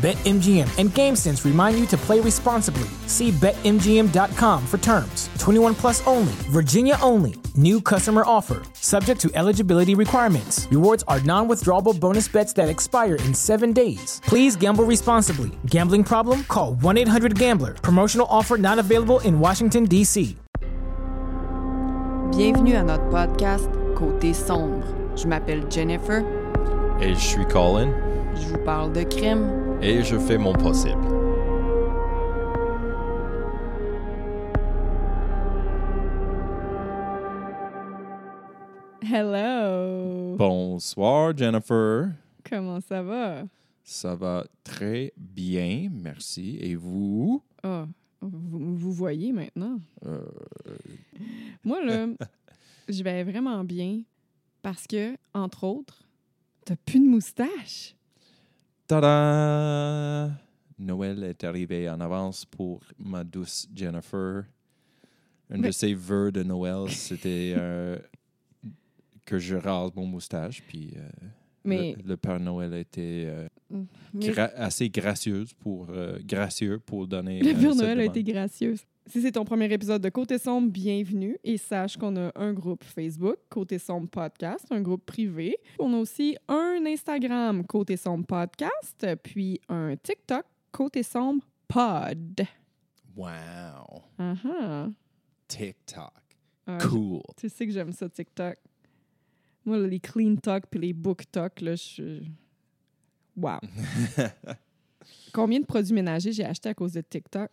BetMGM and GameSense remind you to play responsibly. See BetMGM.com for terms. 21 plus only, Virginia only. New customer offer, subject to eligibility requirements. Rewards are non withdrawable bonus bets that expire in seven days. Please gamble responsibly. Gambling problem? Call 1 800 Gambler. Promotional offer not available in Washington, D.C. Bienvenue à notre podcast Côté sombre. Je m'appelle Jennifer, Et je suis Colin je vous parle de crime, et je fais mon possible. Hello! Bonsoir Jennifer. Comment ça va? Ça va très bien, merci. Et vous? Ah, vous, vous voyez maintenant. Euh, Moi, là, je vais vraiment bien parce que, entre autres, t'as plus de moustache. Tada! Noël est arrivé en avance pour ma douce Jennifer. Un de ses vœux de Noël, c'était euh, que je rase mon moustache. Puis euh, Mais, le, le Père Noël était euh, mais gra- assez gracieuse pour, euh, gracieux pour donner. le euh, Père Noël a été gracieux. Si c'est ton premier épisode de Côté Sombre, bienvenue. Et sache qu'on a un groupe Facebook, Côté Sombre Podcast, un groupe privé. On a aussi un Instagram, Côté Sombre Podcast, puis un TikTok, Côté Sombre Pod. Wow! Ah ah. TikTok. Cool. Tu sais que j'aime ça, TikTok. Moi, là, les clean talk puis les book talk, là, je. Wow. Combien de produits ménagers j'ai acheté à cause de TikTok?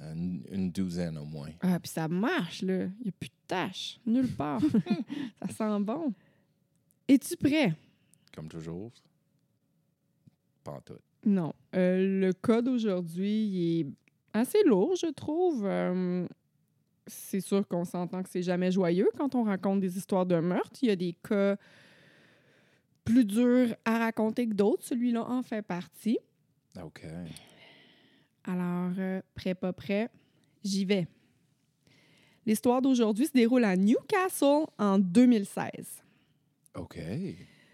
Une, une douzaine au moins. Ah, puis ça marche, là. Il n'y a plus de tâches. Nulle part. ça sent bon. Es-tu prêt? Comme toujours. Pas en tout. Non. Euh, le code aujourd'hui, est assez lourd, je trouve. Euh, c'est sûr qu'on s'entend que c'est jamais joyeux quand on raconte des histoires de meurtre. Il y a des cas plus durs à raconter que d'autres. Celui-là en fait partie. OK. Alors, euh, prêt, pas prêt, j'y vais. L'histoire d'aujourd'hui se déroule à Newcastle en 2016. OK.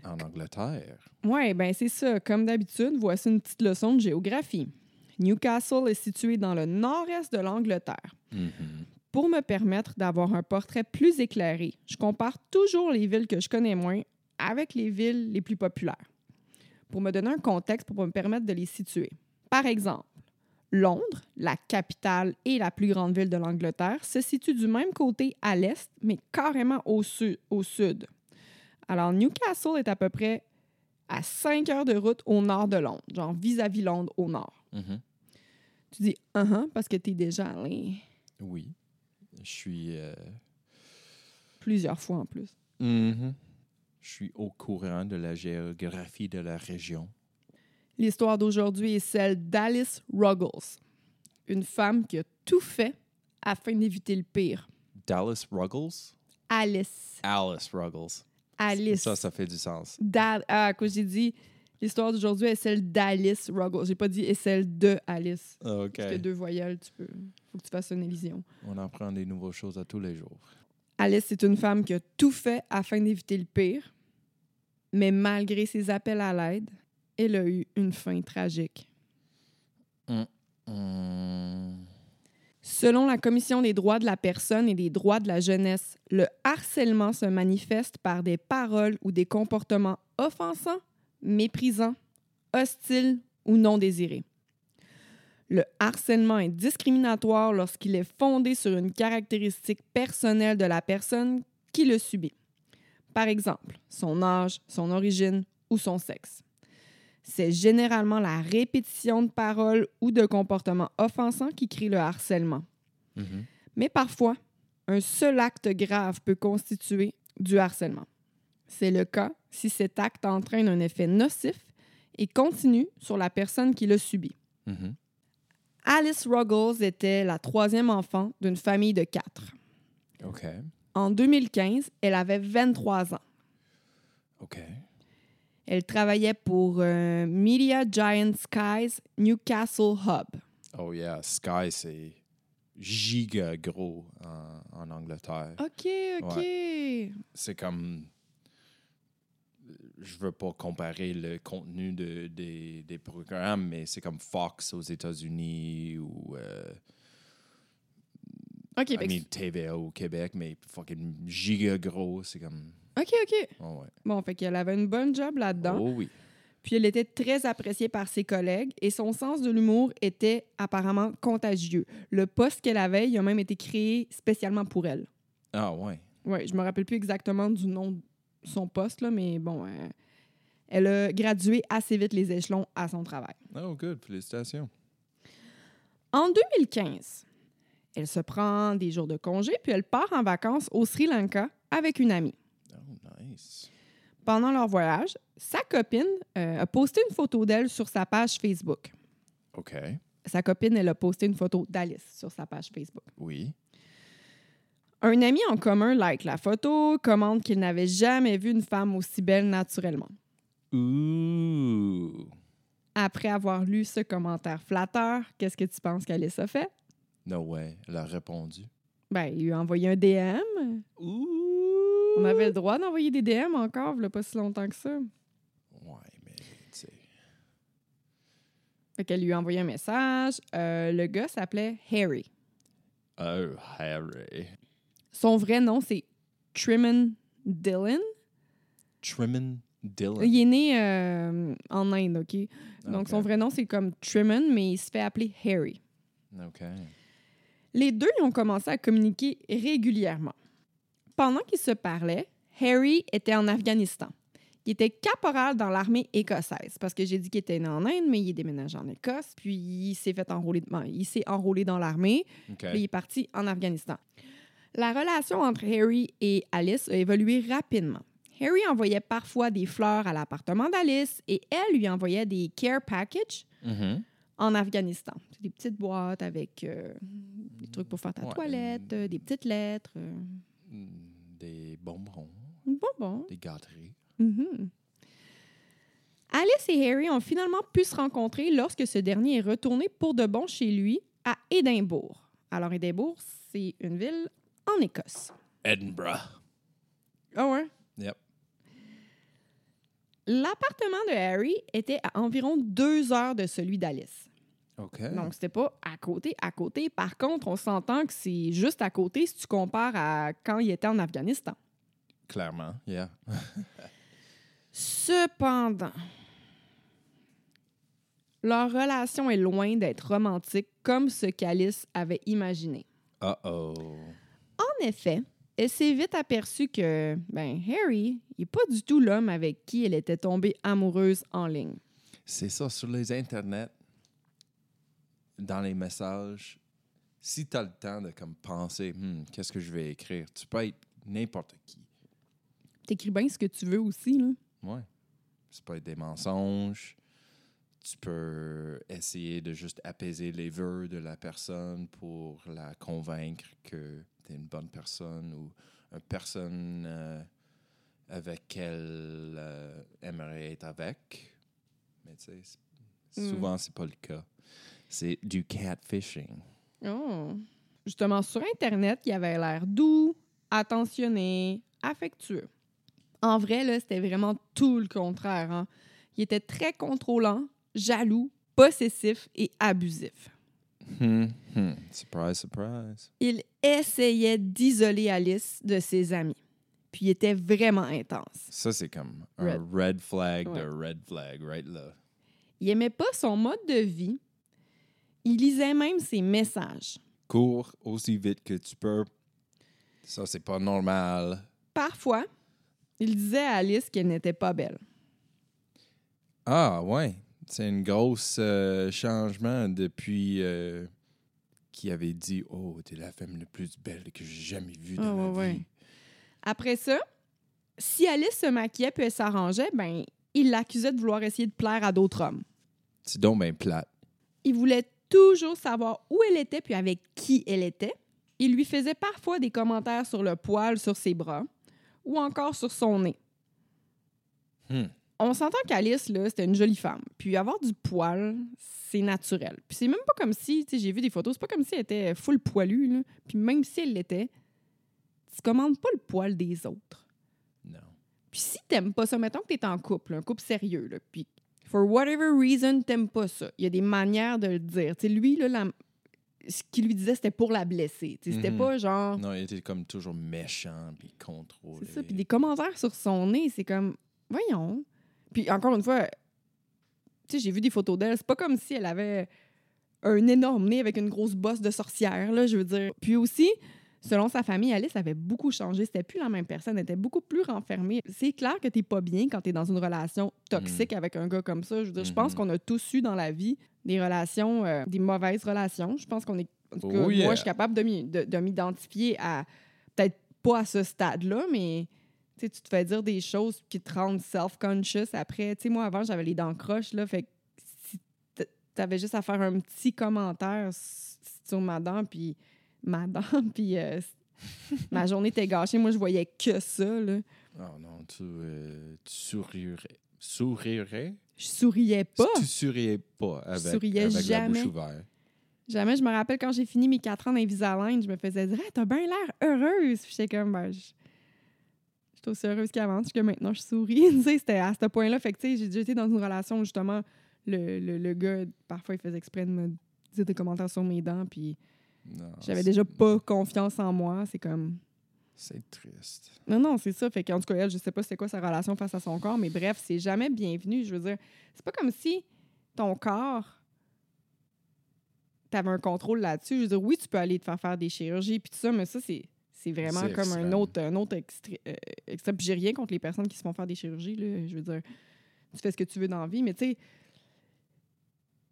En Angleterre. Oui, ben c'est ça. Comme d'habitude, voici une petite leçon de géographie. Newcastle est situé dans le nord-est de l'Angleterre. Mhm. Pour me permettre d'avoir un portrait plus éclairé, je compare toujours les villes que je connais moins avec les villes les plus populaires. Pour me donner un contexte pour me permettre de les situer. Par exemple, Londres, la capitale et la plus grande ville de l'Angleterre, se situe du même côté à l'est, mais carrément au, su- au sud. Alors, Newcastle est à peu près à 5 heures de route au nord de Londres, genre vis-à-vis Londres au nord. Mhm. Tu dis « uh parce que tu es déjà allé Oui. Je suis. euh, plusieurs fois en plus. mhm. Je suis au courant de la géographie de la région. L'histoire d'aujourd'hui est celle d'Alice Ruggles, une femme qui a tout fait afin d'éviter le pire. Dallas Ruggles? Alice. Alice Ruggles. Alice. Ça, ça fait du sens. Da- ah, quoi j'ai dit, l'histoire d'aujourd'hui est celle d'Alice Ruggles. J'ai pas dit est celle de Alice. OK. Parce que deux voyelles, tu peux. Faut que tu fasses une élision. On apprend des nouvelles choses à tous les jours. Alice, c'est une femme qui a tout fait afin d'éviter le pire, mais malgré ses appels à l'aide, elle a eu une fin tragique. Hmm. Selon la Commission des droits de la personne et des droits de la jeunesse, le harcèlement se manifeste par des paroles ou des comportements offensants, méprisants, hostiles ou non désirés. Le harcèlement est discriminatoire lorsqu'il est fondé sur une caractéristique personnelle de la personne qui le subit. Par exemple, son âge, son origine ou son sexe. C'est généralement la répétition de paroles ou de comportements offensants qui crée le harcèlement. Mhm. Mais parfois, un seul acte grave peut constituer du harcèlement. C'est le cas si cet acte entraîne un effet nocif et continue sur la personne qui le subit. Mhm. Alice Ruggles était la troisième enfant d'une famille de quatre. En 2015, elle avait 23 ans. Elle travaillait pour euh, Media Giant Skies Newcastle Hub. Oh yeah, Sky, c'est giga gros en, en Angleterre. OK, OK. C'est comme... Je veux pas comparer le contenu de, des, des programmes, mais c'est comme Fox aux États-Unis ou euh, OK, I mean, TVA au Québec, mais fucking giga gros. C'est comme... OK, OK. Oh ouais. Bon, fait qu'elle avait une bonne job là-dedans. Oh oui. Puis elle était très appréciée par ses collègues et son sens de l'humour était apparemment contagieux. Le poste qu'elle avait, il a même été créé spécialement pour elle. Ah ouais. Oui, je me rappelle plus exactement du nom de son poste, là, mais bon, euh, elle a gradué assez vite les échelons à son travail. Oh good, félicitations. En 2015, elle se prend des jours de congé puis elle part en vacances au Sri Lanka avec une amie. Oh nice. Pendant leur voyage, sa copine euh, a posté une photo d'elle sur sa page Facebook. OK. Sa copine, elle a posté une photo d'Alice sur sa page Facebook. Oui. Un ami en commun like la photo, commente qu'il n'avait jamais vu une femme aussi belle naturellement. Ooh. Après avoir lu ce commentaire flatteur, qu'est-ce que tu penses qu'Alice a fait? No way. Elle a répondu. Ben, il lui a envoyé un DM. Ouh. On avait le droit d'envoyer des DM encore, il pas si longtemps que ça. Ouais, mais tu sais. Fait qu'elle lui a envoyé un message. Euh, le gars s'appelait Harry. Oh, Harry. Son vrai nom, c'est Trimon Dillon. Trimmin Dillon. Il est né euh, en Inde, OK? Donc, son vrai nom, c'est comme Trimon, mais il se fait appeler Harry. OK. Les deux ils ont commencé à communiquer régulièrement. Pendant qu'ils se parlaient, Harry était en Afghanistan. Il était caporal dans l'armée écossaise, parce que j'ai dit qu'il était né en Inde, mais il est déménagé en Écosse, puis il s'est fait enrôler, bon, il s'est enrôlé dans l'armée, OK. puis il est parti en Afghanistan. La relation entre Harry et Alice a évolué rapidement. Harry envoyait parfois des fleurs à l'appartement d'Alice et elle lui envoyait des care packages Mhm. en Afghanistan. C'est des petites boîtes avec euh, des trucs pour faire ta Ouais. toilette, euh, des petites lettres, euh, Des bonbons, bonbons. des gâteries. Mhm. Alice et Harry ont finalement pu se rencontrer lorsque ce dernier est retourné pour de bon chez lui à Édimbourg. Alors, Édimbourg, c'est une ville en Écosse. Edinburgh. Ah ouais? Yep. L'appartement de Harry était à environ deux heures de celui d'Alice. OK. Donc, c'était pas à côté, à côté. Par contre, on s'entend que c'est juste à côté si tu compares à quand il était en Afghanistan. Clairement, yeah. Cependant, leur relation est loin d'être romantique comme ce qu'Alice avait imaginé. Uh-oh. En effet, elle s'est vite aperçue que, ben, Harry n'est pas du tout l'homme avec qui elle était tombée amoureuse en ligne. C'est ça, sur les internets, dans les messages, si tu as le temps de comme penser, Hmm, qu'est-ce que je vais écrire, tu peux être n'importe qui. T'écris bien ce que tu veux aussi, là. Ouais. Ça peut être des mensonges. Tu peux essayer de juste apaiser les vœux de la personne pour la convaincre que tu es une bonne personne ou une personne euh, avec qu'elle euh, aimerait être avec. Mais tu sais, c'est- Mm. souvent, c'est pas le cas. C'est du catfishing. Oh. Justement, sur Internet, il avait l'air doux, attentionné, affectueux. En vrai, là, c'était vraiment tout le contraire. hein. Il était très contrôlant, jaloux, possessif et abusif. Hmm, hmm. Surprise, surprise. Il essayait d'isoler Alice de ses amis. Puis il était vraiment intense. Ça, c'est comme un Red. red flag Ouais. de red flag, right là. Il aimait pas son mode de vie. Il lisait même ses messages. cours aussi vite que tu peux. Ça, c'est pas normal. Parfois, il disait à Alice qu'elle n'était pas belle. Ah, ouais. C'est un gros euh, changement depuis euh, qui avait dit Oh, t'es la femme la plus belle que j'ai jamais vue dans ma ouais, ouais. vie. Après ça, si Alice se maquillait puis elle s'arrangeait, ben, il l'accusait de vouloir essayer de plaire à d'autres hommes. C'est donc bien plate. Il voulait toujours savoir où elle était puis avec qui elle était. Il lui faisait parfois des commentaires sur le poil sur ses bras ou encore sur son nez. Hmm. On s'entend qu'Alice, là, c'était une jolie femme. Puis avoir du poil, c'est naturel. Puis c'est même pas comme si, tu sais, j'ai vu des photos, c'est pas comme si elle était full poilue, là. Puis même si elle l'était, tu commandes pas le poil des autres. Non. Puis si t'aimes pas ça, mettons que t'es en couple, un couple sérieux, là, puis for whatever reason, t'aimes pas ça. Il y a des manières de le dire. Tu sais, lui, là, la- ce qu'il lui disait, c'était pour la blesser. Tu sais, C'était Mhm. pas genre... Non, il était comme toujours méchant puis contrôlé. C'est ça. Puis des commentaires sur son nez, c'est comme, voyons. Puis encore une fois, tu sais, j'ai vu des photos d'elle. C'est pas comme si elle avait un énorme nez avec une grosse bosse de sorcière, là, je veux dire. Puis aussi, selon sa famille, Alice avait beaucoup changé. C'était plus la même personne. Elle était beaucoup plus renfermée. C'est clair que t'es pas bien quand t'es dans une relation toxique avec un gars comme ça. Je veux dire, je pense Mhm. qu'on a tous eu dans la vie des relations, euh, des mauvaises relations. Je pense qu'on est. En tout cas, Oh yeah. moi, je suis capable de m'identifier à. Peut-être pas à ce stade-là, mais tu te fais dire des choses qui te rendent self-conscious après. Moi, avant, j'avais les dents croches, là. Fait que si t'avais juste à faire un petit commentaire sur ma dent, puis ma dent, puis euh, ma journée était gâchée. Moi, je voyais que ça, là. Oh non, tu, euh, tu sourirais. Sourirais? Je souriais pas. Tu souriais pas avec, souriais avec la jamais. bouche ouverte. Jamais. Je me rappelle quand j'ai fini mes quatre ans d'Invisalign, je me faisais dire hey, T'as bien l'air heureuse. Puis j'étais comme ben, je... J'étais aussi heureuse qu'avant, que maintenant je souris. tu sais, c'était à ce point-là. Fait que, tu sais, j'ai déjà été dans une relation où justement, le, le, le gars, parfois, il faisait exprès de me dire des commentaires sur mes dents. Puis j'avais déjà pas confiance en moi. C'est comme. C'est triste. Non, non, c'est ça. Fait qu'en tout cas, elle, je sais pas c'est quoi sa relation face à son corps, mais bref, c'est jamais bienvenu. Je veux dire, c'est pas comme si ton corps, t'avais un contrôle là-dessus. Je veux dire, oui, tu peux aller te faire faire des chirurgies puis tout ça, mais ça, c'est, c'est vraiment comme un autre, un autre extré- euh, extrême. J'ai rien contre les personnes qui se font faire des chirurgies, là. Je veux dire, tu fais ce que tu veux dans la vie, mais tu sais,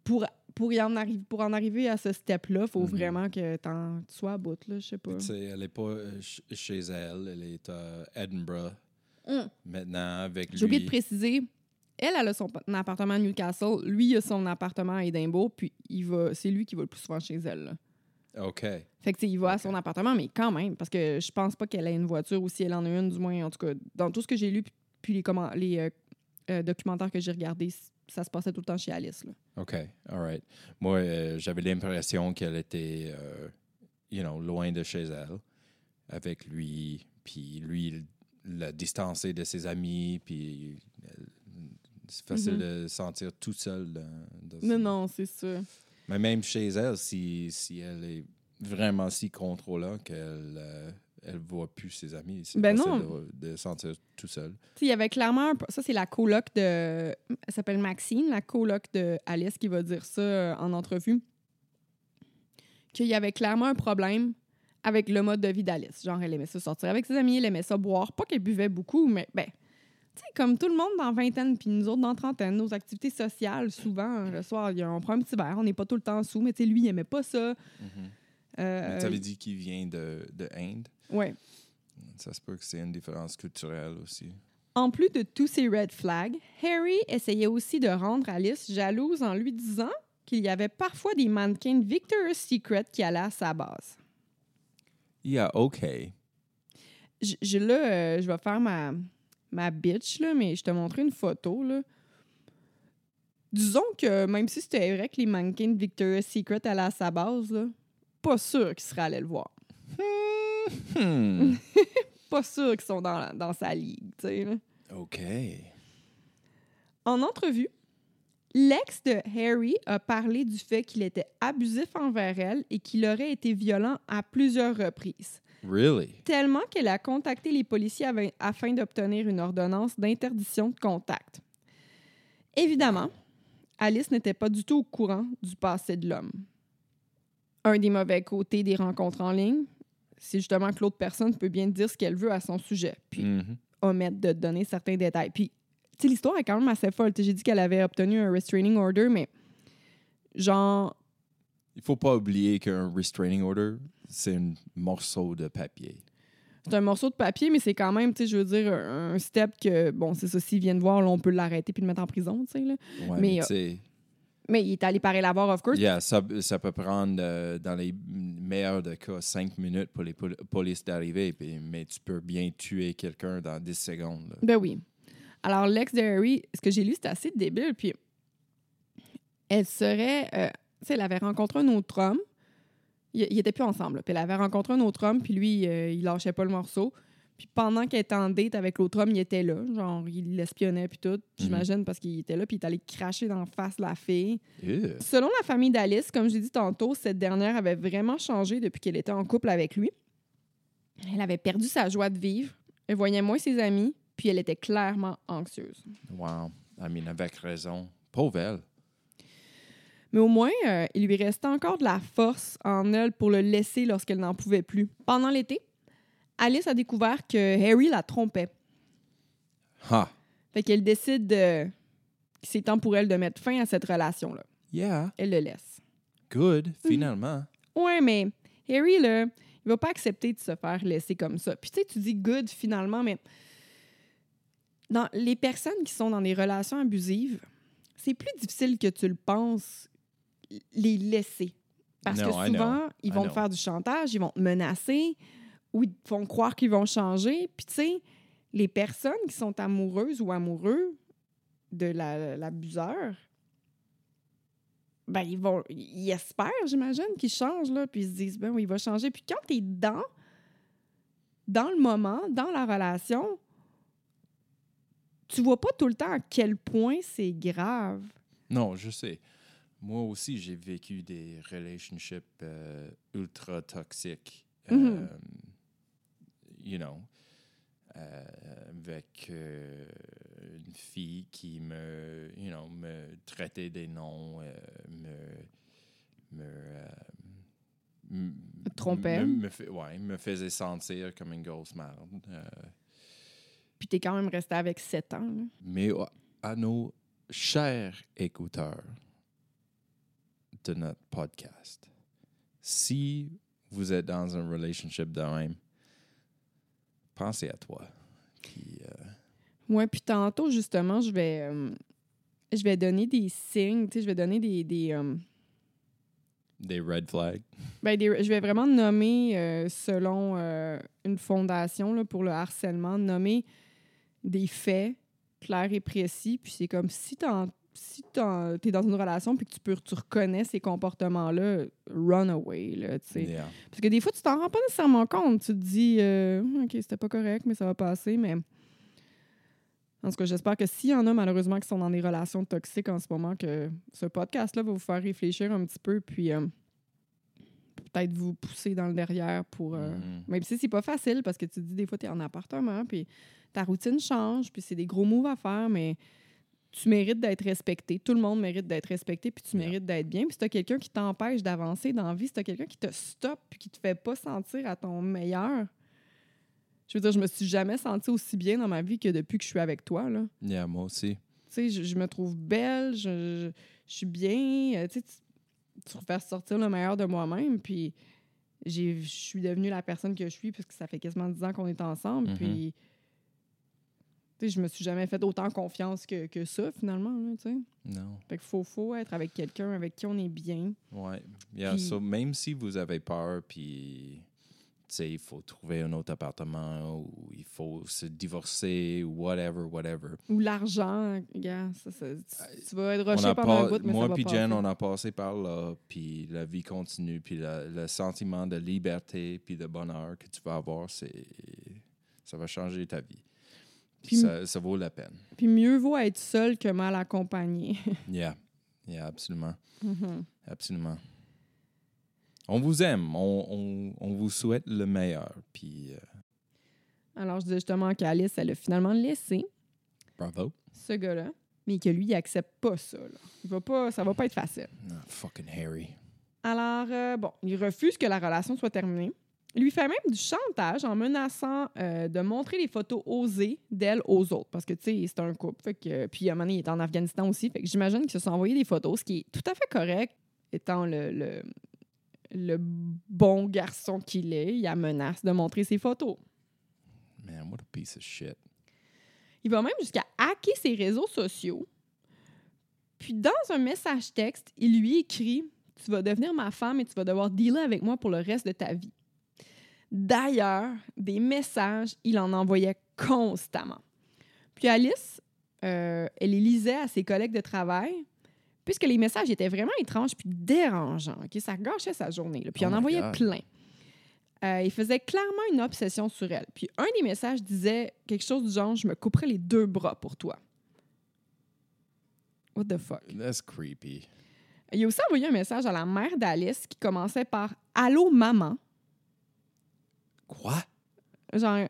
pour, pour, y en arriver, pour en arriver à ce step-là, il faut Mhm. vraiment que tu sois à bout, là. Je sais pas. Tu sais, elle n'est pas euh, ch- chez elle, elle est à Edinburgh Hum. maintenant avec lui. J'ai oublié de préciser. Elle, elle a son appartement à Newcastle. Lui, il a son appartement à Édimbourg. Puis il va, c'est lui qui va le plus souvent chez elle. là. OK. Fait que, il va à son appartement, mais quand même, parce que je pense pas qu'elle ait une voiture ou si elle en a une, du moins, en tout cas, dans tout ce que j'ai lu, puis- les, comment, les euh, euh, documentaires que j'ai regardés, ça se passait tout le temps chez Alice. Là. OK. All right. Moi, euh, j'avais l'impression qu'elle était, euh, you know, loin de chez elle avec lui. Puis lui, il l'a distancé de ses amis. Puis c'est facile Mhm. de se sentir tout seul. Dans, dans Non, non, c'est ça. Mais même chez elle, si, si elle est vraiment si contrôlante qu'elle euh, elle voit plus ses amis, c'est Ben non. de, de se sentir tout seul. Il y avait clairement. un Ça, c'est la coloc de. Elle s'appelle Maxine, la coloc de Alice, qui va dire ça euh, en entrevue. Qu'il y avait clairement un problème avec le mode de vie d'Alice. Genre, elle aimait ça sortir avec ses amis, elle aimait ça boire. Pas qu'elle buvait beaucoup, mais ben. Tu sais, comme tout le monde dans vingtaine, puis nous autres dans trentaine, nos activités sociales, souvent, le soir, il y a- on prend un petit verre, on n'est pas tout le temps sous, mais tu sais, lui, il aimait pas ça. Euh, Mais tu avais dit qu'il vient de, de Inde. ouais. Ça se peut que c'est une différence culturelle aussi. En plus de tous ces red flags, Harry essayait aussi de rendre Alice jalouse en lui disant qu'il y avait parfois des mannequins Victoria's Secret qui allaient à sa base. Yeah, OK. Je, je- là, euh, je vais faire ma, ma bitch, là, mais je te montrer une photo. Là. Disons que même si c'était vrai que les mannequins de Victoria's Secret allaient à sa base, là, pas sûr qu'il serait allé le voir. Hmm. Pas sûr qu'ils sont dans, dans sa ligue, tu sais. OK. En entrevue, l'ex de Harry a parlé du fait qu'il était abusif envers elle et qu'il aurait été violent à plusieurs reprises, Really? tellement qu'elle a contacté les policiers afin d'obtenir une ordonnance d'interdiction de contact. Évidemment, Alice n'était pas du tout au courant du passé de l'homme. Un des mauvais côtés des rencontres en ligne, c'est justement que l'autre personne peut bien dire ce qu'elle veut à son sujet. Puis Mhm. omettre de donner certains détails. Puis, tu sais, l'histoire est quand même assez folle. J'ai dit qu'elle avait obtenu un restraining order, mais genre, Il faut pas oublier qu'un restraining order, c'est un morceau de papier. C'est un morceau de papier, mais c'est quand même, tu sais, je veux dire, un step que, bon, c'est ça, s'ils viennent voir, là, on peut l'arrêter puis le mettre en prison, tu sais, là. Ouais, Mais, mais, euh, Mais il est allé parer la barre, of course. yeah, ça, ça peut prendre, euh, dans les meilleurs des cas, cinq minutes pour les pol- polices d'arriver, mais tu peux bien tuer quelqu'un dans 10 secondes. là. Ben oui. Alors, l'ex de Harry, ce que j'ai lu, c'était assez débile. Puis, elle serait. euh, tu sais, elle avait rencontré un autre homme. Ils il étaient plus ensemble. là. Puis, elle avait rencontré un autre homme, puis lui, euh, il lâchait pas le morceau. Puis, pendant qu'elle était en date avec l'autre homme, il était là. Genre, il l'espionnait, puis tout. J'imagine, parce qu'il était là, puis il est allé cracher dans la face de la fille. Selon la famille d'Alice, comme j'ai dit tantôt, cette dernière avait vraiment changé depuis qu'elle était en couple avec lui. Elle avait perdu sa joie de vivre. Elle voyait moins ses amis, puis elle était clairement anxieuse. Wow. I mean, avec raison. Pauvre elle. Mais au moins, euh, il lui restait encore de la force en elle pour le laisser lorsqu'elle n'en pouvait plus. Pendant l'été, Alice a découvert que Harry la trompait. Ha. Fait qu'elle décide de... que c'est temps pour elle de mettre fin à cette relation-là. Yeah. Elle le laisse. Good, finalement. Ouais, mais Harry, là, il va pas accepter de se faire laisser comme ça. Puis tu sais, tu dis good finalement, mais dans les personnes qui sont dans des relations abusives, c'est plus difficile que tu le penses les laisser. Parce No, que souvent, ils vont te faire du chantage, ils vont te menacer, ou ils te font croire qu'ils vont changer. Puis tu sais, les personnes qui sont amoureuses ou amoureux de la- l'abuseur, ben, ils vont. Ils espèrent, j'imagine, qu'ils changent, là, puis ils se disent, ben oui, il va changer. Puis quand tu es dans, dans le moment, dans la relation, tu vois pas tout le temps à quel point c'est grave. Non, je sais. Moi aussi, j'ai vécu des relationships euh, ultra toxiques. Mhm. euh, you know, euh, avec euh, une fille qui me, you know, me traitait des noms, euh, me, me, euh, m- Trompait. Me, me ouais, me faisait sentir comme une grosse merde. Puis t'es quand même resté avec sept ans. là. mais à- à nos chers écouteurs de notre podcast, si vous êtes dans un relationship de même, pensez à toi. Puis, euh, Ouais, puis tantôt, justement, je vais, euh, je vais donner des signes, tu sais, je vais donner des. des euh, des red flags? ben, des- je vais vraiment nommer, euh, selon une fondation là, pour le harcèlement, nommer des faits clairs et précis. Puis c'est comme si t'en- si tu es dans une relation puis que tu, peux, tu reconnais ces comportements-là, run away, là. Yeah. Parce que des fois, tu t'en rends pas nécessairement compte. Tu te dis, euh, OK, c'était pas correct, mais ça va passer. Mais en tout cas, j'espère que s'il y en a malheureusement qui sont dans des relations toxiques en ce moment, que ce podcast-là va vous faire réfléchir un petit peu, puis euh, peut-être vous pousser dans le derrière pour. euh, Mhm. Même si c'est pas facile, parce que tu te dis, des fois, tu es en appartement, puis ta routine change, puis c'est des gros moves à faire, mais tu mérites d'être respecté. Tout le monde mérite d'être respecté, puis tu mérites d'être bien. Puis si tu as quelqu'un qui t'empêche d'avancer dans la vie, si tu as quelqu'un qui te stoppe, puis qui te fait pas sentir à ton meilleur, je veux dire, je me suis jamais sentie aussi bien dans ma vie que depuis que je suis avec toi, là. Yeah, moi aussi. Tu sais, je, je me trouve belle, je, je- je suis bien. euh, Tu sais, tu, refais sortir le meilleur de moi-même. Puis je suis devenue la personne que je suis parce que ça fait quasiment 10 ans qu'on est ensemble. Mhm. Puis tu sais, je me suis jamais fait autant confiance que, que ça, finalement. Là, tu sais. Non. fait qu'il faut, faut être avec quelqu'un avec qui on est bien. Ouais. Yeah, Puis- so même si vous avez peur, puis il faut trouver un autre appartement ou il faut se divorcer ou whatever, whatever. Ou l'argent, gars, ça, ça- tu, tu vas être rushé pendant un bout, mais moi puis passer. Jen, on a passé par là, puis la vie continue, puis le sentiment de liberté puis de bonheur que tu vas avoir, c'est ça va changer ta vie. Puis ça, ça vaut la peine. Puis mieux vaut être seul que mal accompagné. Yeah, yeah, absolument, Mhm. absolument. On vous aime, on, on- on vous souhaite le meilleur, puis euh, Alors, je disais justement qu'Alice, elle a finalement laissé bravo. ce gars-là, mais que lui, il accepte pas ça. Là. Il va pas, ça va pas être facile. Ah, fucking Harry. Alors, euh, bon, il refuse que la relation soit terminée. Il lui fait même du chantage en menaçant euh, de montrer les photos osées d'elle aux autres. Parce que, tu sais, c'est un couple. Fait que, puis, à un moment donné, il est en Afghanistan aussi. Fait que j'imagine qu'ils se sont envoyés des photos, ce qui est tout à fait correct, étant le, le- le bon garçon qu'il est, il la menace de montrer ses photos. Man, what a piece of shit. Il va même jusqu'à hacker ses réseaux sociaux. Puis dans un message texte, il lui écrit Tu vas devenir ma femme et tu vas devoir dealer avec moi pour le reste de ta vie. D'ailleurs, des messages, il en envoyait constamment. Puis Alice, euh, elle les lisait à ses collègues de travail, puisque les messages étaient vraiment étranges puis dérangeants. ok? Ça gâchait sa journée. là. Puis il Oh en my envoyait God. plein. Euh, il faisait clairement une obsession sur elle. Puis un des messages disait quelque chose du genre Je me couperai les deux bras pour toi. What the fuck? That's creepy. Il a aussi envoyé un message à la mère d'Alice qui commençait par Allô, maman. Quoi? Genre,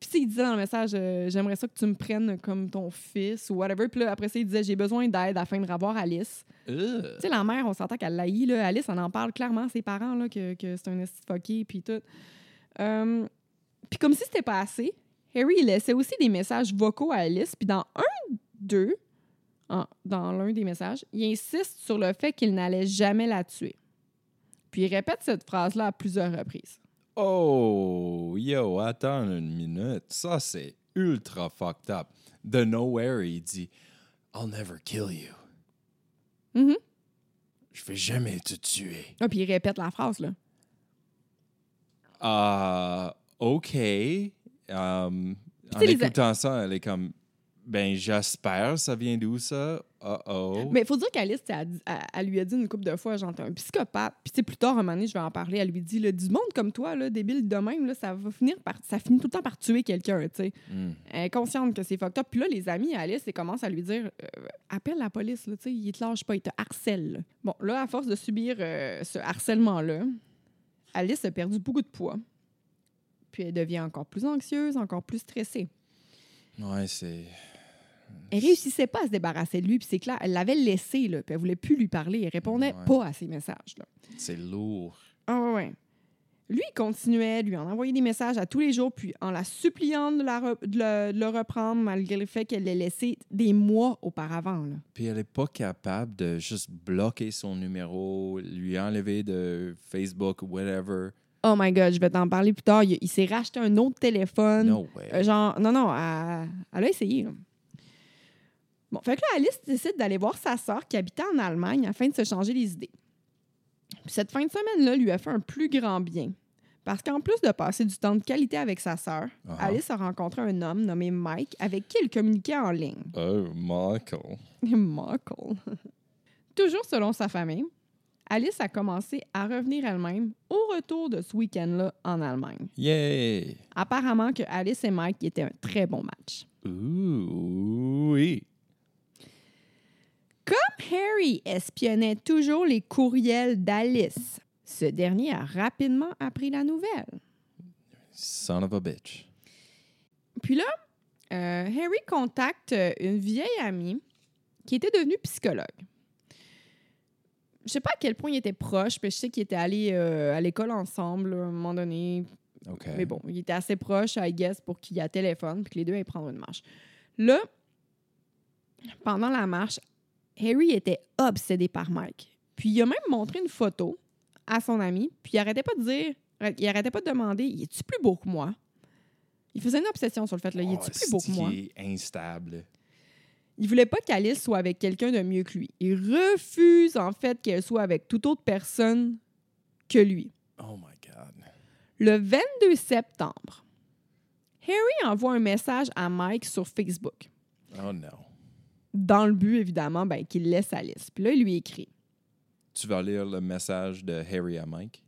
puis il disait dans le message euh, J'aimerais ça que tu me prennes comme ton fils ou whatever. Puis là, après ça, il disait J'ai besoin d'aide afin de revoir Alice. Tu sais, la mère, on s'entend qu'elle l'haït, là. Alice, on en parle clairement à ses parents, là, que, que c'est un esti de fucké, puis tout. Euh, puis comme si c'était pas assez, Harry, il laissait aussi des messages vocaux à Alice, puis dans un d'eux, dans l'un des messages, il insiste sur le fait qu'il n'allait jamais la tuer. Puis il répète cette phrase-là à plusieurs reprises. Oh, yo, attends une minute. Ça, c'est ultra fucked up. De nowhere, il dit I'll never kill you. Mhm. Je vais jamais te tuer. Ah, puis il répète la phrase, là. Ah, OK. Um, en les- écoutant ça, elle est comme Ben, j'espère, ça vient d'où ça? Uh-oh. Mais il faut dire qu'Alice, elle, dit- elle- elle lui a dit une couple de fois, genre, t'es un psychopathe. Puis, tu sais, plus tard, un moment donné, je vais en parler, elle lui dit, là, du monde comme toi, là, débile de même, là, ça va finir par. Ça finit tout le temps par tuer quelqu'un, tu sais. Hmm. Elle est consciente que c'est fucked up. Puis là, les amis, Alice, ils commencent à lui dire, euh, appelle la police, là, tu sais, il te lâche pas, il te harcèle. là. Bon, là, à force de subir euh, ce harcèlement-là, Alice a perdu beaucoup de poids. Puis elle devient encore plus anxieuse, encore plus stressée. Ouais, c'est. Elle réussissait pas à se débarrasser de lui, puis c'est clair, elle l'avait laissé, là, puis elle voulait plus lui parler. Elle répondait Ouais. pas à ses messages. Là. C'est lourd. Ah ouais, ouais. Lui, il continuait, lui en envoyait des messages à tous les jours, puis en la suppliant de, la re- de le, de le reprendre, malgré le fait qu'elle l'ait laissé des mois auparavant. Là. Puis elle est pas capable de juste bloquer son numéro, lui enlever de Facebook whatever. Oh my God, je vais t'en parler plus tard. Il, il s'est racheté un autre téléphone. No way. Euh, genre, non, non, elle, elle a essayé. là. Bon, fait que là, Alice décide d'aller voir sa sœur qui habitait en Allemagne afin de se changer les idées. Puis cette fin de semaine-là lui a fait un plus grand bien. Parce qu'en plus de passer du temps de qualité avec sa sœur, Ah. Alice a rencontré un homme nommé Mike avec qui elle communiquait en ligne. Oh, Michael. Michael. Toujours selon sa famille, Alice a commencé à revenir elle-même au retour de ce week-end-là en Allemagne. Yay! Apparemment que Alice et Mike étaient un très bon match. Ouh, oui. Harry espionnait toujours les courriels d'Alice. Ce dernier a rapidement appris la nouvelle. Son of a bitch. Puis là, euh, Harry contacte euh, une vieille amie qui était devenue psychologue. Je sais pas à quel point ils étaient proches, mais je sais qu'ils étaient allés euh, à l'école ensemble là, à un moment donné. OK. Mais bon, ils étaient assez proches, I guess, pour qu'il y ait un téléphone puis que les deux aient prendre une marche. Là, pendant la marche, Harry était obsédé par Mike. Puis il a même montré une photo à son ami, puis il arrêtait pas de dire, il arrêtait pas de demander, il est-tu plus beau que moi? Il faisait une obsession sur le fait, là, il Oh, est-tu plus beau que moi? est instable. Il voulait pas qu'Alice soit avec quelqu'un de mieux que lui. Il refuse, en fait, qu'elle soit avec toute autre personne que lui. Oh my God. Le 22 septembre, Harry envoie un message à Mike sur Facebook. Oh no. Dans le but, évidemment, ben, qu'il laisse Alice. Puis là, il lui écrit. Tu vas lire le message de Harry à Mike?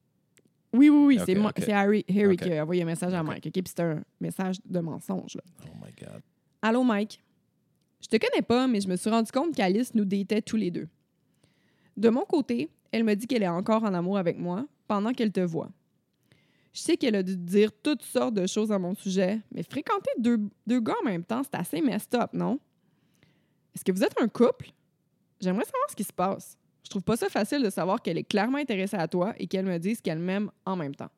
Oui, oui, oui, c'est, Harry, Harry qui a envoyé un message à. Mike. OK? Puis c'est un message de mensonge. là. Oh my God. Allô, Mike? Je te connais pas, mais je me suis rendu compte qu'Alice nous datait tous les deux. De mon côté, elle me dit qu'elle est encore en amour avec moi pendant qu'elle te voit. Je sais qu'elle a dû dire toutes sortes de choses à mon sujet, mais fréquenter deux, deux gars en même temps, c'est assez messed up, non? Est-ce que vous êtes un couple? J'aimerais savoir ce qui se passe. Je trouve pas ça facile de savoir qu'elle est clairement intéressée à toi et qu'elle me dise qu'elle m'aime en même temps.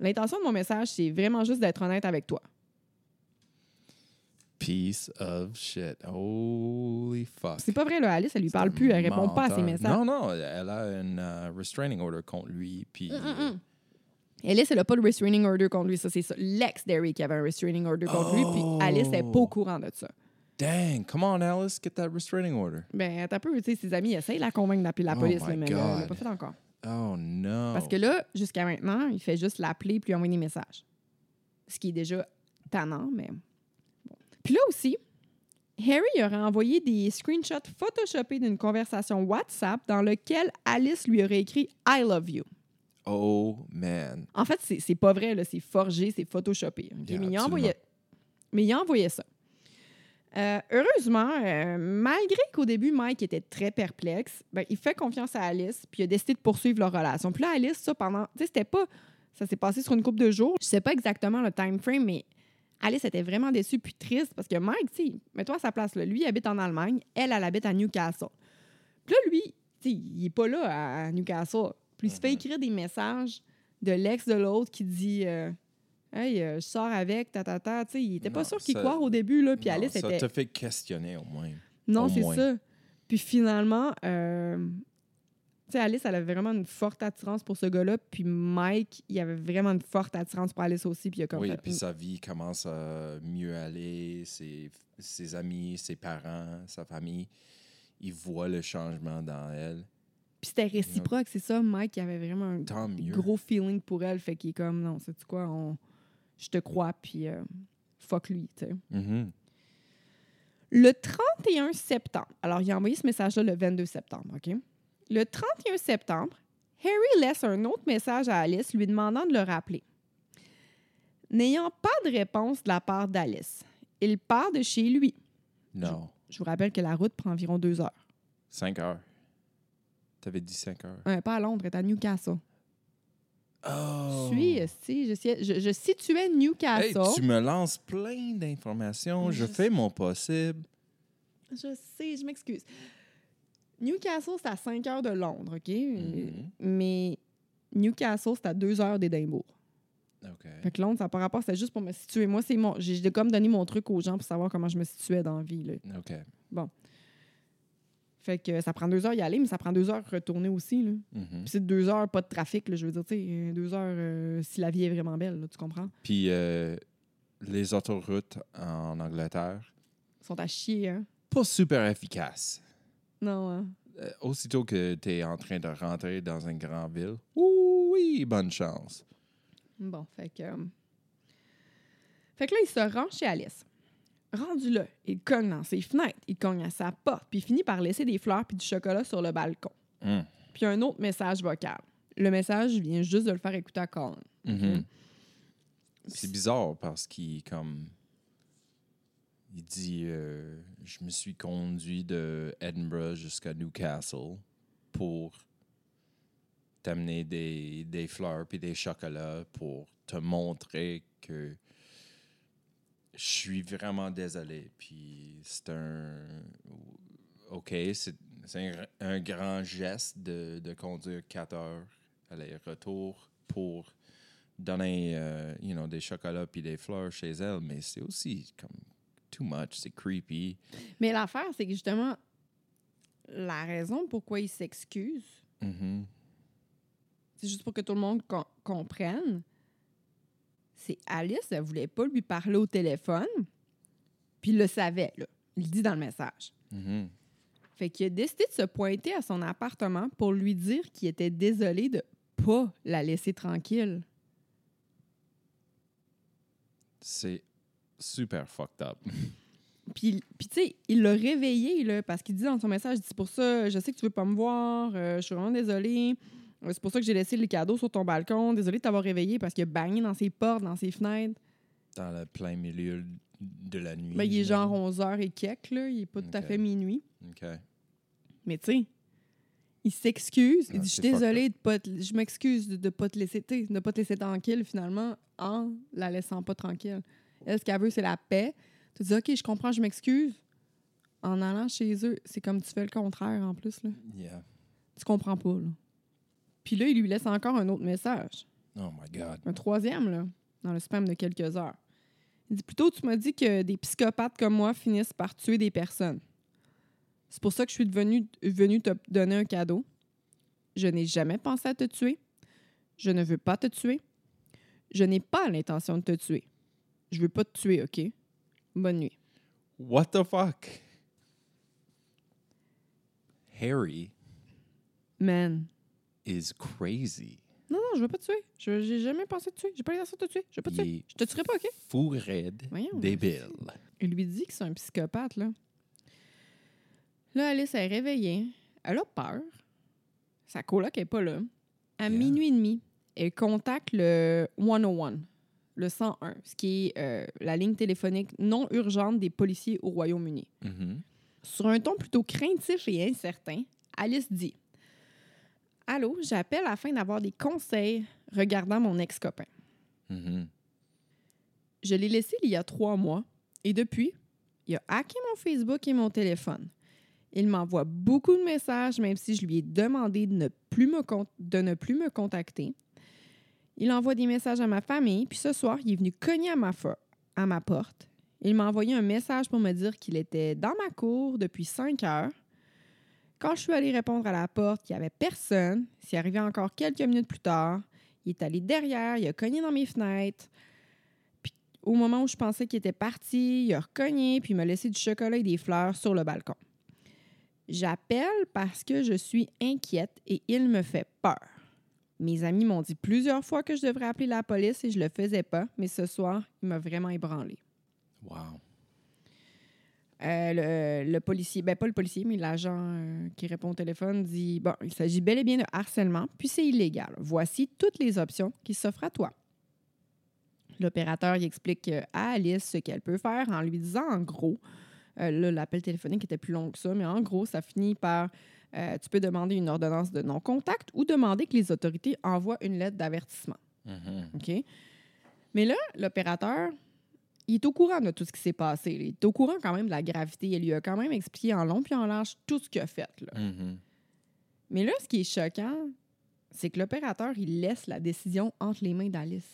L'intention de mon message, c'est vraiment juste d'être honnête avec toi. piece of shit. Holy fuck. C'est pas vrai, là. Alice, elle lui parle plus. Elle répond pas à ses messages. Non, non, elle a une euh, restraining order contre lui. Puis, Hum, hum, hum. Alice, elle a pas de restraining order contre lui. Ça, c'est ça. L'ex d'Eric qui avait un restraining order contre lui. Puis Oh. Alice n'est pas au courant de ça. Dang, come on, Alice, get that restraining order. Ben, t'as peu, tu sais, ses amis essayent de la convaincre d'appeler la Oh police, mais elle l'a pas fait encore. Oh no. Parce que là, jusqu'à maintenant, il fait juste l'appeler puis lui envoyer des messages. Ce qui est déjà tannant, mais bon. Puis là aussi, Harry aurait envoyé des screenshots photoshopés d'une conversation WhatsApp dans lequel Alice lui aurait écrit I love you. Oh man. En fait, c'est pas vrai, là, c'est forgé, c'est photoshopé. Yeah, mais, il envoyé, mais il a envoyé ça. Euh, heureusement, euh, malgré qu'au début, Mike était très perplexe, ben, il fait confiance à Alice, puis il a décidé de poursuivre leur relation. Puis là, Alice, ça, pendant. Tu sais, c'était pas. Ça s'est passé sur une couple de jours. Je sais pas exactement le time frame, mais Alice était vraiment déçue puis triste parce que Mike, tu sais, mets-toi à sa place, là. Lui, il habite en Allemagne, elle, elle habite à Newcastle. Puis là, lui, tu sais, il est pas là à, à Newcastle. Puis il se fait écrire des messages de l'ex de l'autre qui dit euh, Hey, euh, je sors avec, ta ta ta. Tu sais, il était pas Non, sûr qu'il ça- croire au début, là. Puis Non, Alice ça était. te fait questionner au moins. Non, c'est ça. Puis finalement, euh, tu sais, Alice, elle avait vraiment une forte attirance pour ce gars-là. Puis Mike, il avait vraiment une forte attirance pour Alice aussi. Puis il a comme Oui, fait, puis sa vie commence à mieux aller, ses, ses amis, ses parents, sa famille, ils voient le changement dans elle. Puis c'était réciproque, c'est ça. Mike, il avait vraiment un Tant mieux. gros feeling pour elle. Fait qu'il est comme, non, sais-tu quoi, on... je te crois, puis euh, fuck lui, tu sais. Mhm. Le 31 septembre, alors il a envoyé ce message-là le 22 septembre, OK? Le 31 septembre, Harry laisse un autre message à Alice lui demandant de le rappeler. N'ayant pas de réponse de la part d'Alice, il part de chez lui. Non. Je vous rappelle que la route prend environ deux heures. 5 heures. T'avais dit 5 heures. Euh, pas à Londres, est à Newcastle. Oh! Suis, esti, je, suis- je, je situais Newcastle. Hey, tu me lances plein d'informations. Je Je fais mon possible. Je sais, je m'excuse. Newcastle, c'est à 5 heures de Londres, OK? Mhm. Mais Newcastle, c'est à 2 heures d'Édimbourg. OK. Fait que Londres, ça n'a pas rapport, c'est juste pour me situer. Moi, c'est mon. J'ai comme donné mon truc aux gens pour savoir comment je me situais dans la vie. Là. OK. Fait que ça prend deux heures y aller, mais ça prend deux heures retourner aussi. Là. Mhm. Puis c'est deux heures, pas de trafic. Là, je veux dire, tu sais, deux heures euh, si la vie est vraiment belle, là, tu comprends? Puis euh, les autoroutes en Angleterre, sont à chier, hein? pas super efficaces. Non, hein? Euh, aussitôt que tu es en train de rentrer dans une grande ville, oui, bonne chance. Bon, fait que. euh, Fait que là, il se rend chez Alice. Rendu là, il cogne dans ses fenêtres, il cogne à sa porte, puis il finit par laisser des fleurs puis du chocolat sur le balcon. Hum. Puis un autre message vocal. Le message vient juste de le faire écouter à Colin. Mhm. C'est bizarre parce qu'il comme il dit euh, je me suis conduit de Edinburgh jusqu'à Newcastle pour t'amener des, des fleurs puis des chocolats pour te montrer que je suis vraiment désolé puis c'est un OK c'est c'est un, un grand geste de, de conduire 4 heures aller-retour pour donner euh, you know, des chocolats puis des fleurs chez elle, mais c'est aussi comme too much, c'est creepy. Mais l'affaire, c'est que justement, la raison pourquoi il s'excuse, Mhm. c'est juste pour que tout le monde com- comprenne. C'est Alice, elle voulait pas lui parler au téléphone, puis il le savait, là. Il le dit dans le message. Mhm. Fait qu'il a décidé de se pointer à son appartement pour lui dire qu'il était désolé de pas la laisser tranquille. C'est super fucked up. Puis, puis tu sais, il l'a réveillé, là, parce qu'il dit dans son message, c'est pour ça, je sais que tu veux pas me voir, euh, je suis vraiment désolée. C'est pour ça que j'ai laissé les cadeaux sur ton balcon. Désolée de t'avoir réveillé parce qu'il a bagné dans ses portes, dans ses fenêtres. Dans le plein milieu de la nuit. Ben, il est genre j'imagine. 11h et quelques, là. Il est pas tout à fait minuit. OK. Mais tu sais, il s'excuse. Il Ah, dit Je suis désolée de pas te- Je m'excuse de, de pas te laisser, de pas te laisser tranquille, finalement, en la laissant pas tranquille. Elle, ce qu'elle veut, c'est la paix. Tu dis OK, je comprends, je m'excuse. En allant chez eux, c'est comme tu fais le contraire en plus, là. Yeah. Tu comprends pas, là. Puis là, il lui laisse encore un autre message. Oh my God. Un troisième, là, dans le spam de quelques heures. Il dit plutôt, tu m'as dit que des psychopathes comme moi finissent par tuer des personnes. C'est pour ça que je suis venu, venu te donner un cadeau. Je n'ai jamais pensé à te tuer. Je ne veux pas te tuer. Je n'ai pas l'intention de te tuer. Je veux pas te tuer, OK? Bonne nuit. What the fuck? Harry Man. Is crazy. Non, non, je veux pas te tuer. Je j'ai jamais pensé te tuer. J'ai pas l'intention de te tuer. Je veux pas te tuer. Je te tuerai pas, OK? Fou raide, Voyons. débile. Il lui dit que c'est un psychopathe, là. Là, Alice est réveillée. Elle a peur. Sa coloc est pas là. À Yeah. minuit et demi, elle contacte le 101, le 101, ce qui est euh, la ligne téléphonique non urgente des policiers au Royaume-Uni. Mhm. Sur un ton plutôt craintif et incertain, Alice dit Allô, j'appelle afin d'avoir des conseils regardant mon ex-copain. Mhm. Je l'ai laissé il y a trois mois et depuis, il a hacké mon Facebook et mon téléphone. Il m'envoie beaucoup de messages, même si je lui ai demandé de ne plus me, con- de ne plus me contacter. Il envoie des messages à ma famille, puis ce soir, il est venu cogner à ma, fo- à ma porte. Il m'a envoyé un message pour me dire qu'il était dans ma cour depuis cinq heures. Quand je suis allée répondre à la porte, il n'y avait personne. C'est arrivé encore quelques minutes plus tard. Il est allé derrière, il a cogné dans mes fenêtres. Puis au moment où je pensais qu'il était parti, il a recogné puis il m'a laissé du chocolat et des fleurs sur le balcon. J'appelle parce que je suis inquiète et il me fait peur. Mes amis m'ont dit plusieurs fois que je devrais appeler la police et je le faisais pas, mais ce soir, il m'a vraiment ébranlé. Wow. Euh, le, le policier, ben pas le policier, mais l'agent euh, qui répond au téléphone dit Bon, il s'agit bel et bien de harcèlement, puis c'est illégal. Voici toutes les options qui s'offrent à toi. L'opérateur il explique euh, à Alice ce qu'elle peut faire en lui disant en gros, euh, l'appel téléphonique était plus long que ça, mais en gros, ça finit par euh, tu peux demander une ordonnance de non-contact ou demander que les autorités envoient une lettre d'avertissement. Mhm. OK? Mais là, l'opérateur, il est au courant de tout ce qui s'est passé. Il est au courant quand même de la gravité. Il lui a quand même expliqué en long puis en large tout ce qu'il a fait. là. Mhm. Mais là, ce qui est choquant, c'est que l'opérateur, il laisse la décision entre les mains d'Alice.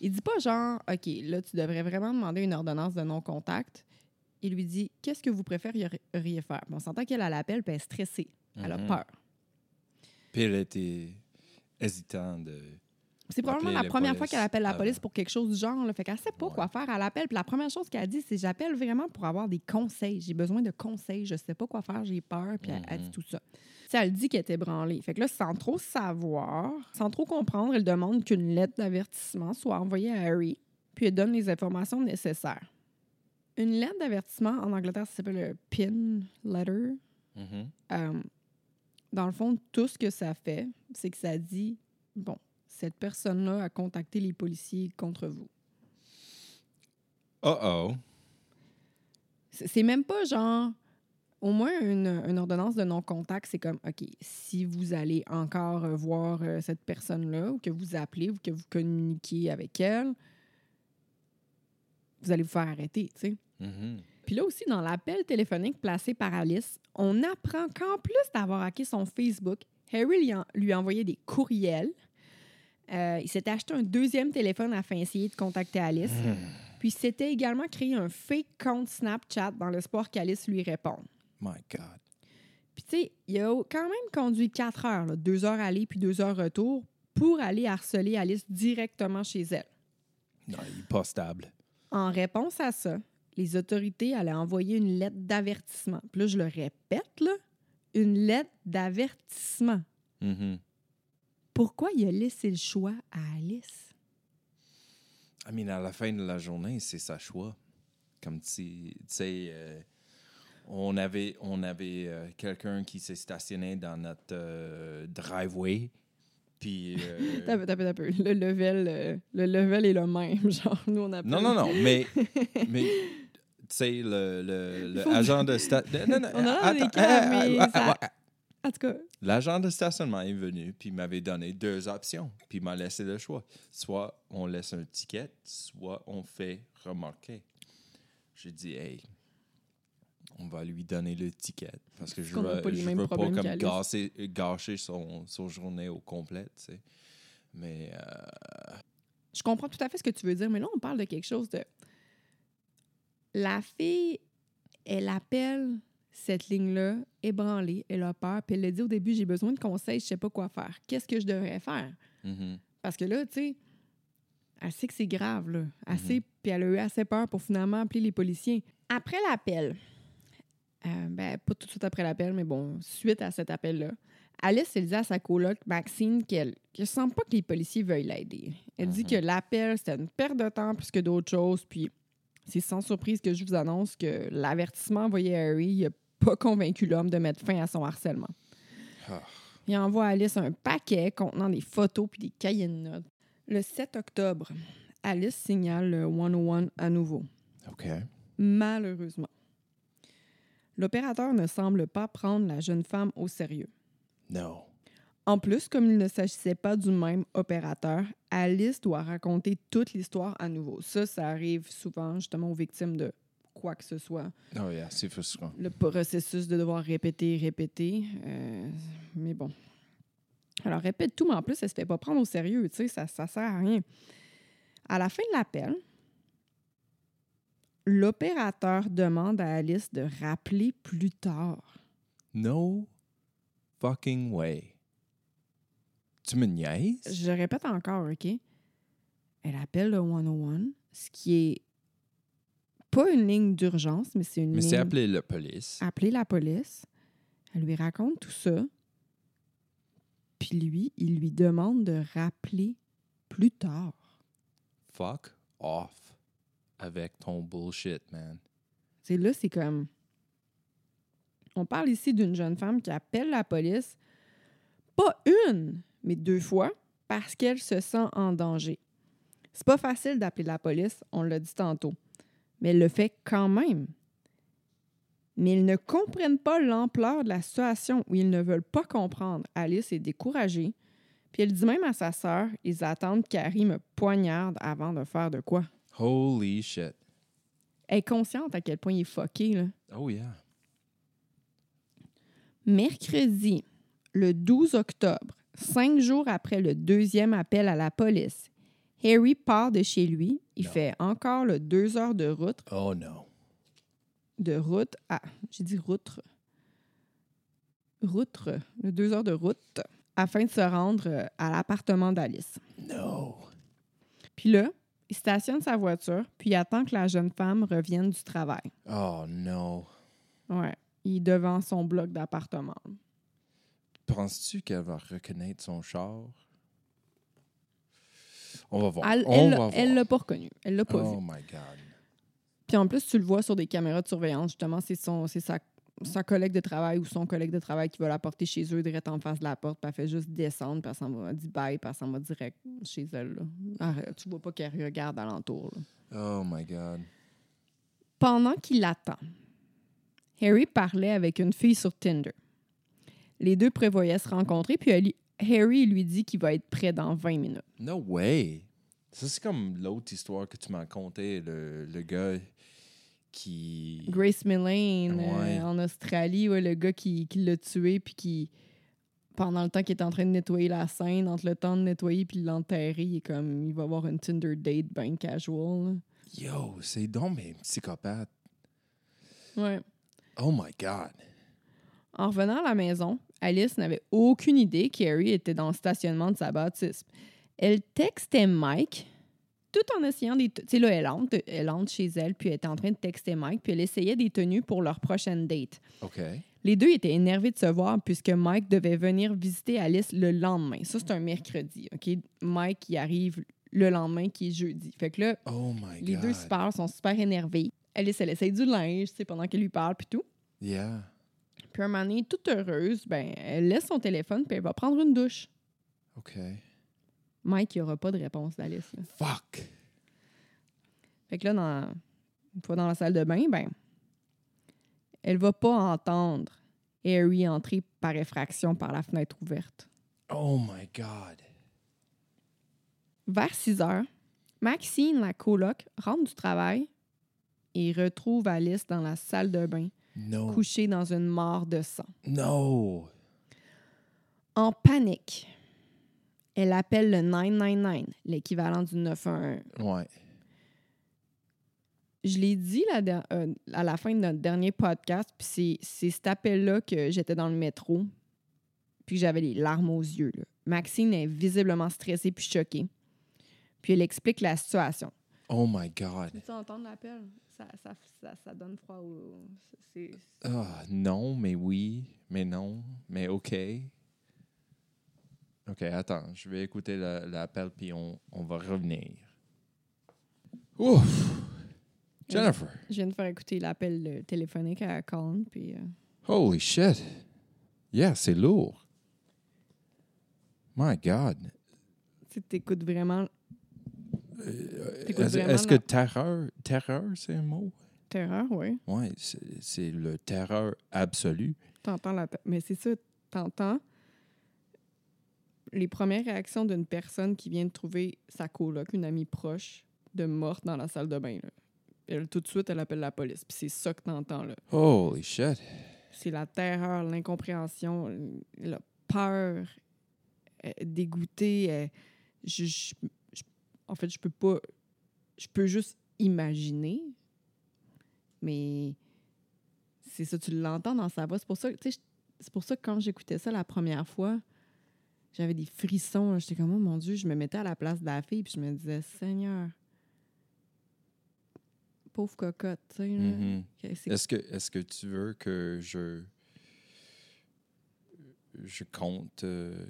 Il dit pas genre, OK, là, tu devrais vraiment demander une ordonnance de non-contact. Il lui dit, qu'est-ce que vous préféreriez faire? Bon, on s'entend qu'elle a l'appel, puis elle est stressée. Elle a Mhm. peur. Puis elle était hésitante de. C'est probablement la première police fois qu'elle appelle la avant. police pour quelque chose du genre. Là. Fait qu'elle sait pas Ouais. quoi faire à l'appel. Puis la première chose qu'elle a dit, c'est j'appelle vraiment pour avoir des conseils. J'ai besoin de conseils. Je sais pas quoi faire. J'ai peur. Puis elle, elle dit Mhm. tout ça. Tu sais, elle dit qu'elle était branlée. Fait que là, sans trop savoir, sans trop comprendre, elle demande qu'une lettre d'avertissement soit envoyée à Harry. Puis elle donne les informations nécessaires. Une lettre d'avertissement, en Angleterre, ça s'appelle le PIN letter. Mhm. Euh, dans le fond, tout ce que ça fait, c'est que ça dit bon, cette personne-là a contacté les policiers contre vous? Oh oh. C'est même pas genre. Au moins, une, une ordonnance de non-contact, c'est comme, OK, si vous allez encore euh, voir euh, cette personne-là, ou que vous appelez, ou que vous communiquez avec elle, vous allez vous faire arrêter, tu sais. Mhm. Puis là aussi, dans l'appel téléphonique placé par Alice, on apprend qu'en plus d'avoir hacké son Facebook, Harry lui, en- lui a envoyé des courriels. Euh, il s'était acheté un deuxième téléphone afin d'essayer de contacter Alice. Puis il s'était également créé un fake compte Snapchat dans l'espoir qu'Alice lui réponde. My God. Puis tu sais, il a quand même conduit quatre heures, là, deux heures aller puis deux heures retour, pour aller harceler Alice directement chez elle. Non, il est pas stable. En réponse à ça, les autorités allaient envoyer une lettre d'avertissement. Puis là, je le répète, là, une lettre d'avertissement. Mhm. Pourquoi il a laissé le choix à Alice? I mean, à la fin de la journée, c'est sa choix. Comme si, tu sais, euh, on avait, on avait euh, quelqu'un qui s'est stationné dans notre euh, driveway. Puis. euh, T'as peu, t'as peu, t'as peu. Le level, euh, le level est le même. Genre, nous, on appelle... non, non, non, mais. mais tu sais, le, le, agent de sta- non, non, On a l'air des attends, En tout cas, L'agent de stationnement est venu, puis il m'avait donné deux options, puis il m'a laissé le choix. Soit on laisse un ticket, soit on fait remarquer. J'ai dit, hey, on va lui donner le ticket, parce que je a veux, pas je veux comme gâcher, gâcher son, son journée au complet, tu sais. Mais, euh, je comprends tout à fait ce que tu veux dire, mais là, on parle de quelque chose de... La fille, elle appelle cette ligne-là, ébranlée, elle a peur, puis elle a dit au début, j'ai besoin de conseils, je sais pas quoi faire. Qu'est-ce que je devrais faire? Mhm. Parce que là, tu sais, elle sait que c'est grave, là. Mhm. Assez, Puis elle a eu assez peur pour finalement appeler les policiers. Après l'appel, euh, ben, pas tout de suite après l'appel, mais bon, suite à cet appel-là, Alice, elle dit à sa coloc, Maxine, qu'elle ne sent pas que les policiers veuillent l'aider. Elle dit Mhm. que l'appel, c'était une perte de temps plus que d'autres choses, puis c'est sans surprise que je vous annonce que l'avertissement envoyé à Harry n'a pas convaincu l'homme de mettre fin à son harcèlement. Ah. Il envoie à Alice un paquet contenant des photos puis des cahiers de notes. Le 7 octobre, Alice signale le 101 à nouveau. OK. Malheureusement. L'opérateur ne semble pas prendre la jeune femme au sérieux. No. En plus, comme il ne s'agissait pas du même opérateur, Alice doit raconter toute l'histoire à nouveau. Ça, ça arrive souvent justement aux victimes de quoi que ce soit. Oh yeah, c'est frustrant. Le processus de devoir répéter, répéter. euh, mais bon. Alors, répète tout, mais en plus, elle se fait pas prendre au sérieux. Tu sais, ça, ça sert à rien. À la fin de l'appel, l'opérateur demande à Alice de rappeler plus tard. No fucking way. Tu me niaises? Je répète encore, OK? Elle appelle le 101, ce qui est pas une ligne d'urgence, mais c'est une Mais ligne... c'est appelé la police. appeler la police. Elle lui raconte tout ça. Puis lui, il lui demande de rappeler plus tard. Fuck off avec ton bullshit, man. C'est là, c'est comme. On parle ici d'une jeune femme qui appelle la police, pas une, mais deux fois, parce qu'elle se sent en danger. C'est pas facile d'appeler la police, on l'a dit tantôt, mais elle le fait quand même. Mais ils ne comprennent pas l'ampleur de la situation ou ils ne veulent pas comprendre. Alice est découragée. Puis elle dit même à sa sœur, ils attendent qu'Harry me poignarde avant de faire de quoi. Holy shit. Elle est consciente à quel point il est fucké, là. Oh yeah. Mercredi, le 12 octobre, cinq jours après le deuxième appel à la police, Harry part de chez lui. Il Non. fait encore le deux heures de route, Oh no. de route à, j'ai dit route, route, le deux heures de route, afin de se rendre euh, à l'appartement d'Alice. No. Puis là, il stationne sa voiture, puis il attend que la jeune femme revienne du travail. Oh no. Ouais, il est devant son bloc d'appartement. Penses-tu qu'elle va reconnaître son char? On va voir. Elle, On elle, va l'a- voir. elle l'a pas reconnu. Elle l'a pas vu. oh my God. Puis en plus, tu le vois sur des caméras de surveillance, justement, c'est son c'est sa, sa collègue de travail ou son collègue de travail qui va la porter chez eux, direct en face de la porte, puis elle fait juste descendre, puis elle s'en va, elle dit bye, puis elle s'en va direct chez elle. là. Arrête, tu vois pas qu'elle regarde alentour. là. Oh my God. Pendant qu'il attend, Harry parlait avec une fille sur Tinder. Les deux prévoyaient se rencontrer, puis Harry lui dit qu'il va être prêt dans 20 minutes. No way. Ça, c'est comme l'autre histoire que tu m'as conté, le, le gars qui. Grace Millane euh, en Australie, ouais, le gars qui, qui l'a tué, puis qui, pendant le temps qu'il est en train de nettoyer la scène, entre le temps de nettoyer puis l'enterrer, il est comme, il va avoir une Tinder date bien casual. là. Yo, c'est donc mais psychopathe. Ouais. Oh my God. En revenant à la maison, Alice n'avait aucune idée qu'Harry était dans le stationnement de sa baptisme. Elle textait Mike, tout en essayant des... Tu sais, là, elle entre, elle entre chez elle, puis elle était en train de texter Mike, puis elle essayait des tenues pour leur prochaine date. OK. Les deux étaient énervés de se voir puisque Mike devait venir visiter Alice le lendemain. Ça, c'est un mercredi, OK? Mike, il arrive le lendemain, qui est jeudi. Fait que là, Oh my les God. deux se parlent, sont super énervés. Alice, elle essaye du linge, tu sais, pendant qu'elle lui parle, puis tout. Yeah. Puis un moment donné, toute heureuse, ben, elle laisse son téléphone, puis elle va prendre une douche. OK. Mike, il n'y aura pas de réponse d'Alice. là. Fuck. Fait que là, dans, une fois dans la salle de bain, ben, elle va pas entendre Harry entrer par effraction par la fenêtre ouverte. Oh my God. Vers 6 heures, Maxine, la coloc, rentre du travail et retrouve Alice dans la salle de bain, No. couchée dans une mare de sang. No. En panique, elle appelle le 999, l'équivalent du 911. Ouais. je l'ai dit la euh, à la fin de notre dernier podcast, puis c'est- cet appel-là que j'étais dans le métro, puis que j'avais les larmes aux yeux. là. Maxine est visiblement stressée puis choquée. Puis elle explique la situation. Oh my God. Tu entendre l'appel? Ça, ça, ça, ça donne froid au... Ah, non, mais oui, mais non, mais OK. OK, attends, je vais écouter la- l'appel, puis on, on va revenir. Ouf! Jennifer, Je viens de faire écouter l'appel euh, téléphonique à Colin, puis... euh, holy shit! Yeah, c'est lourd. My God. tu vraiment T'écoutes Est-ce vraiment est-ce que terreur, terreur, c'est un mot? terreur, oui. Oui, c'est c'est le terreur absolu. T'entends la... Mais c'est ça, t'entends les premières réactions d'une personne qui vient de trouver sa coloc, une amie proche, de morte dans la salle de bain. là. Elle, tout de suite, elle appelle la police. Puis c'est ça que t'entends, là. Holy shit. C'est la terreur, l'incompréhension, la peur, euh, dégoûté. euh, je- je- je- en fait, je peux pas... Je peux juste imaginer, mais c'est ça, tu l'entends dans sa voix. C'est pour ça, c'est pour ça que quand j'écoutais ça la première fois, j'avais des frissons. là. J'étais comme, oh mon Dieu, je me mettais à la place de la fille, puis je me disais, Seigneur, pauvre cocotte, tu sais. Mhm. C'est- Est-ce que, est que tu veux que je, je compte euh,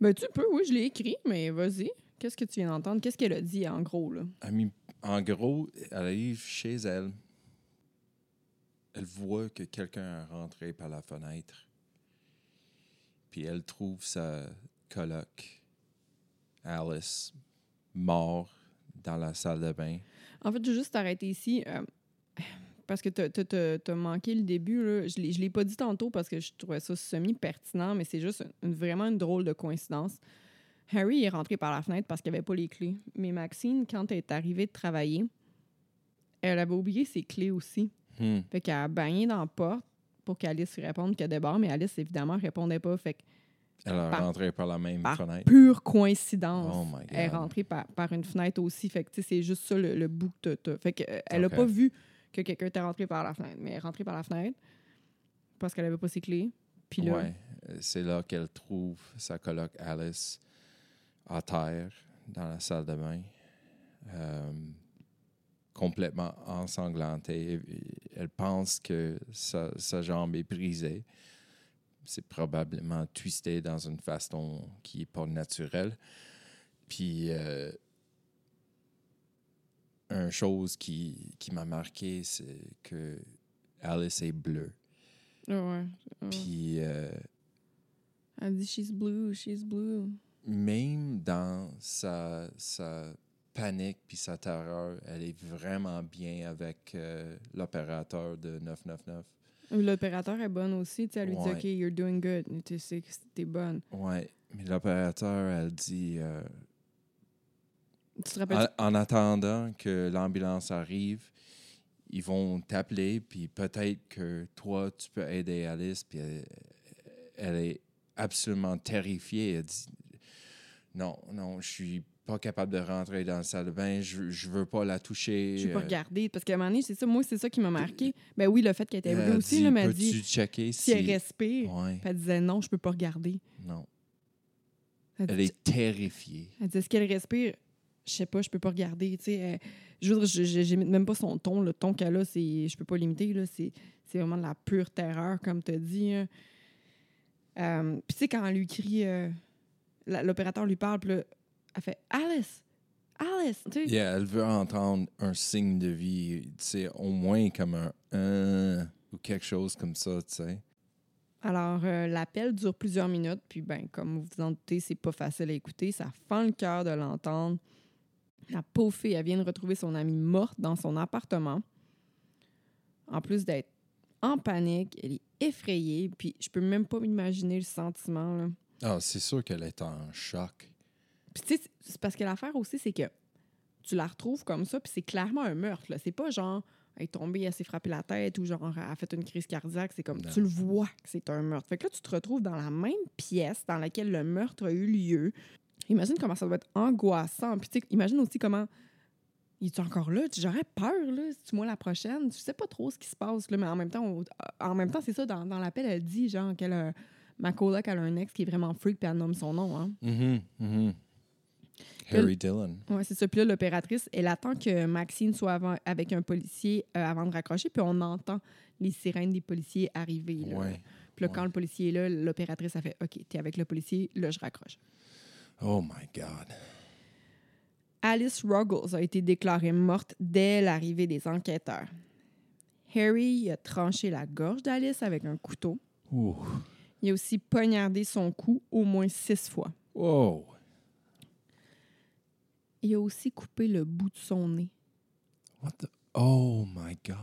Ben, tu peux, oui, je l'ai écrit, mais vas-y. Qu'est-ce que tu viens d'entendre? Qu'est-ce qu'elle a dit, en gros, là? En gros, elle arrive chez elle. Elle voit que quelqu'un est rentré par la fenêtre. Puis elle trouve sa coloc, Alice, mort dans la salle de bain. En fait, je vais juste t'arrêter ici. euh, parce que t'as t'as manqué le début. Là. Je ne l'ai pas dit tantôt parce que je trouvais ça semi-pertinent, mais c'est juste une- vraiment une drôle de coïncidence. Harry est rentré par la fenêtre parce qu'il n'y avait pas les clés. Mais Maxine, quand elle est arrivée de travailler, elle avait oublié ses clés aussi. Hmm. Fait qu'elle a bagné dans la porte pour qu'Alice réponde qu'elle déborde, mais Alice, évidemment, répondait pas. Fait que Elle est rentrée par la même par fenêtre. pure coïncidence, Oh my elle est rentrée par, par une fenêtre aussi. Fait que, tu c'est juste ça le, le bout que t'as. Fait que, euh, elle n'a pas vu que quelqu'un était rentré par la fenêtre, mais elle est rentrée par la fenêtre parce qu'elle avait pas ses clés. Puis là, Ouais, c'est là qu'elle trouve sa coloc Alice à terre dans la salle de bain, euh, complètement ensanglantée. Elle pense que sa, sa jambe est brisée. C'est probablement twisté dans une façon qui n'est pas naturelle. Puis, euh, une chose qui, qui m'a marqué, c'est que Alice est bleue. Ouais. Ah. Puis, euh, Elle dit She's blue, she's blue. même dans sa, sa panique puis sa terreur, elle est vraiment bien avec euh, l'opérateur de 999. L'opérateur est bonne aussi. Elle lui Ouais. dit OK, you're doing good. Tu sais que t'es bonne. Ouais, mais l'opérateur, elle dit euh, Tu te rappelles en, en attendant que l'ambulance arrive, ils vont t'appeler, puis peut-être que toi, tu peux aider Alice, puis elle, elle est absolument terrifiée. Elle dit Non, non, je suis pas capable de rentrer dans la salle de bain, je, je veux pas la toucher. Je vais pas euh, regarder. Parce qu'à un moment donné, c'est ça. Moi, c'est ça qui m'a marqué. Ben oui, le fait qu'elle était bleue aussi, dit, là, Peux-tu dit checker si si. elle respire? Ouais, Puis elle disait non, je peux pas regarder. non. Elle, Elle dit- est terrifiée. elle disait est-ce qu'elle respire? Je sais pas, je peux pas regarder. Tu sais, elle- je veux dire, même pas son ton. Le ton qu'elle a, c'est, je peux pas l'imiter. Là, c'est, c'est vraiment de la pure terreur, comme tu as dit. hein. Euh, Puis tu sais, quand elle lui crie, euh, l'opérateur lui parle, puis là, elle fait Alice, Alice. Tu sais, Yeah, elle veut entendre un signe de vie, tu sais, au moins comme un un ou quelque chose comme ça, tu sais. Alors, euh, l'appel dure plusieurs minutes, puis ben, comme vous vous en doutez, c'est pas facile à écouter. Ça fend le cœur de l'entendre. La pauvre fille, elle vient de retrouver son amie morte dans son appartement. En plus d'être en panique, elle est effrayée, puis je peux même pas m'imaginer le sentiment. Là. Ah, c'est sûr qu'elle est en choc. Puis tu sais, c'est parce que l'affaire aussi, c'est que tu la retrouves comme ça, puis c'est clairement un meurtre. là. C'est pas genre, elle est tombée, elle s'est frappée la tête, ou genre, elle a fait une crise cardiaque. C'est comme, Non. tu le vois que c'est un meurtre. Fait que là, tu te retrouves dans la même pièce dans laquelle le meurtre a eu lieu. Imagine comment ça doit être angoissant. Puis tu sais, imagine aussi comment il est encore là? Tu- J'aurais peur, là, si tu moi la prochaine. Tu sais pas trop ce qui se passe, là, mais en même temps, on- en même temps, c'est ça, dans, dans l'appel, elle dit, genre, qu'elle a, ma coloc, elle a un ex qui est vraiment freak, puis elle nomme son nom, hein. Mhm, mhm. Harry Dillon. Ouais, c'est ça. Puis là, l'opératrice, elle attend que Maxine soit avant- avec un policier euh, avant de raccrocher, puis on entend les sirènes des policiers arriver. Là. Ouais. Puis là, ouais. quand le policier est là, l'opératrice a fait OK, t'es avec le policier, là, je raccroche. Oh my God. Alice Ruggles a été déclarée morte dès l'arrivée des enquêteurs. Harry a tranché la gorge d'Alice avec un couteau. Ouh. Il a aussi poignardé son cou au moins six fois. Wow. Il a aussi coupé le bout de son nez. What the? Oh my God.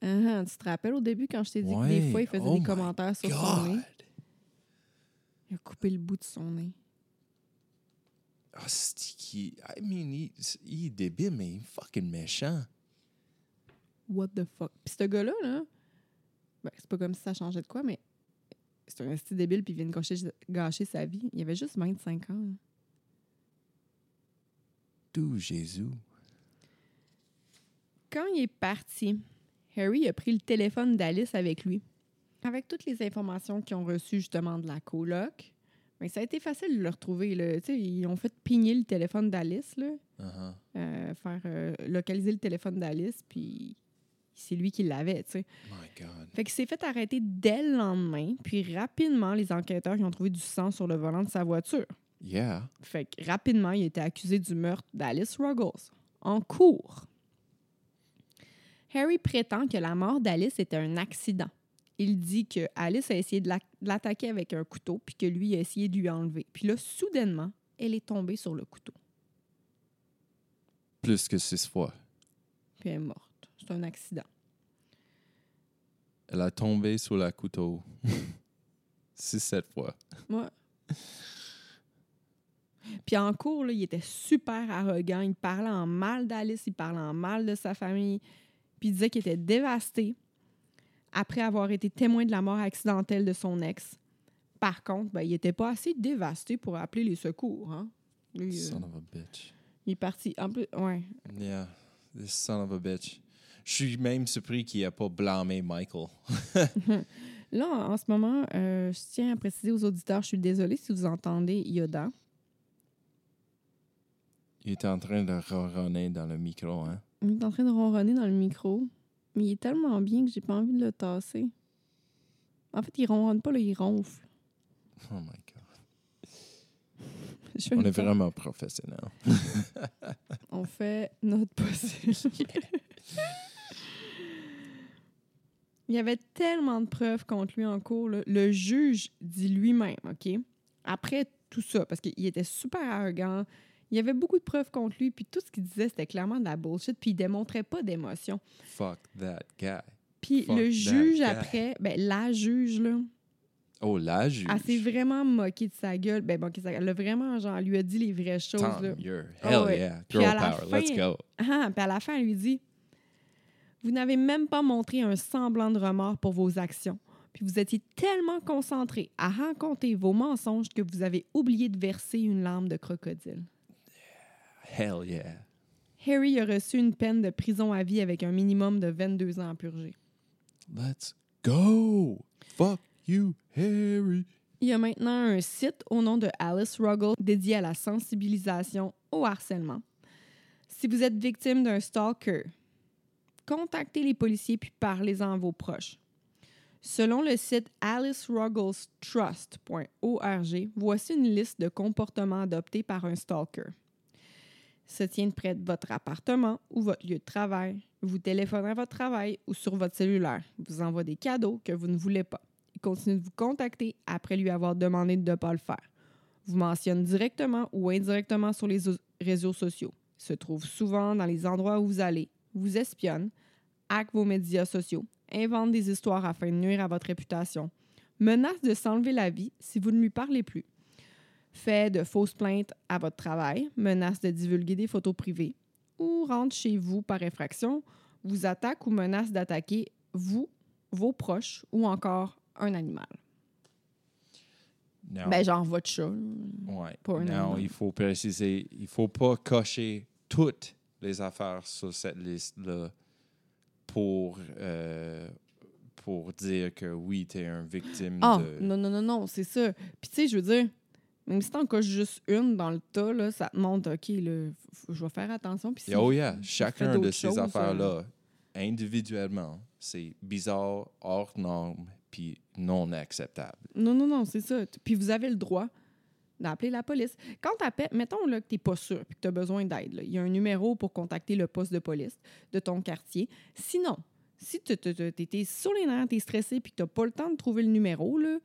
Ah, tu te rappelles au début quand je t'ai dit que des fois, il faisait Oh des my commentaires sur son nez? Il a coupé le bout de son nez. Ah, c'est qui. I mean, il, il est débile, mais il est fucking méchant. What the fuck? Puis ce gars-là, là, ben, c'est pas comme si ça changeait de quoi, mais c'est un esti débile puis il vient de gâcher, gâcher sa vie. Il avait juste 25 ans. Jésus. Quand il est parti, Harry a pris le téléphone d'Alice avec lui. Avec toutes les informations qu'ils ont reçues justement de la coloc, ben, ça a été facile de le retrouver. Là. Tu sais, Ils ont fait pigner le téléphone d'Alice, là, Uh-huh. euh, faire euh, localiser le téléphone d'Alice, puis c'est lui qui l'avait. tu sais. My God. Fait qu'il s'est fait arrêter dès le lendemain, puis rapidement, les enquêteurs ils ont trouvé du sang sur le volant de sa voiture. Yeah. Fait que rapidement, il a été accusé du meurtre d'Alice Ruggles. En cours. Harry prétend que la mort d'Alice était un accident. Il dit que Alice a essayé de la- de l'attaquer avec un couteau, puis que lui a essayé de lui enlever. Puis là, soudainement, elle est tombée sur le couteau, Plus que six fois. puis elle est morte. C'est un accident. Elle a tombé sur la couteau. Six, sept fois. Ouais. Puis en cours, là, il était super arrogant. Il parlait en mal d'Alice, il parlait en mal de sa famille. Puis il disait qu'il était dévasté après avoir été témoin de la mort accidentelle de son ex. Par contre, ben, il n'était pas assez dévasté pour appeler les secours. Hein? Lui, euh, Son of a bitch. il est parti. En plus, ouais. Yeah. This son of a bitch. Je suis même surpris qu'il n'ait pas blâmé Michael. Là, en en ce moment, euh, je tiens à préciser aux auditeurs, je suis désolée si vous entendez Yoda. Il était en train de ronronner dans le micro, hein? Il est en train de ronronner dans le micro, mais il est tellement bien que j'ai pas envie de le tasser. En fait, il ronronne pas, là, il ronfle. Oh my God. On est vraiment professionnels. On fait notre possible. il y avait tellement de preuves contre lui en cours. là. Le juge dit lui-même, OK? Après tout ça, parce qu'il était super arrogant, il y avait beaucoup de preuves contre lui, puis tout ce qu'il disait, c'était clairement de la bullshit, puis il démontrait pas d'émotion. Fuck that guy. Puis Fuck le juge, après, ben, la juge, là, Oh, la juge. Elle s'est vraiment moquée de sa gueule. Ben, moquée de sa gueule. Elle a vraiment, genre, lui a dit les vraies choses. Tom, là. you're Ah hell ouais. yeah. Puis Girl à la power. Let's fin- go. Ah, puis à la fin, elle lui dit Vous n'avez même pas montré un semblant de remords pour vos actions. Puis vous étiez tellement concentré à raconter vos mensonges que vous avez oublié de verser une larme de crocodile. Hell yeah. Harry a reçu une peine de prison à vie avec un minimum de 22 ans à purger. Let's go. Fuck you, Harry. Il y a maintenant un site au nom de Alice Ruggles dédié à la sensibilisation au harcèlement. Si vous êtes victime d'un stalker, contactez les policiers puis parlez-en à vos proches. Selon le site alicerugglestrust.org, voici une liste de comportements adoptés par un stalker. Se tient près de votre appartement ou votre lieu de travail, vous téléphone à votre travail ou sur votre cellulaire, vous envoie des cadeaux que vous ne voulez pas. Il continue de vous contacter après lui avoir demandé de ne pas le faire. Vous mentionne directement ou indirectement sur les réseaux sociaux. Se trouve souvent dans les endroits où vous allez. Vous espionne, hack vos médias sociaux, invente des histoires afin de nuire à votre réputation, menace de s'enlever la vie si vous ne lui parlez plus, fait de fausses plaintes à votre travail, menace de divulguer des photos privées ou rentre chez vous par effraction, vous attaque ou menace d'attaquer vous, vos proches ou encore un animal. Now, Ben, genre votre chat. ouais. pas un Now, animal. il faut préciser, il faut pas cocher toutes les affaires sur cette liste-là pour, euh, pour dire que oui, tu es un victime Ah, de. non, non, non, non, c'est ça. Puis, tu sais, je veux dire, même si t'en coches juste une dans le tas, là, ça te montre, OK, là, je vais faire attention. Puis, si- oh yeah, chacun de ces affaires-là, individuellement, c'est bizarre, hors norme, puis non acceptable. Non, non, non, c'est ça. Puis, vous avez le droit d'appeler la police. Quand t'appelles, mettons là, que t'es pas sûr puis que t'as besoin d'aide, il y a un numéro pour contacter le poste de police de ton quartier. Sinon, si tu étais sur les nerfs, t'es stressé puis que t'as pas le temps de trouver le numéro, là,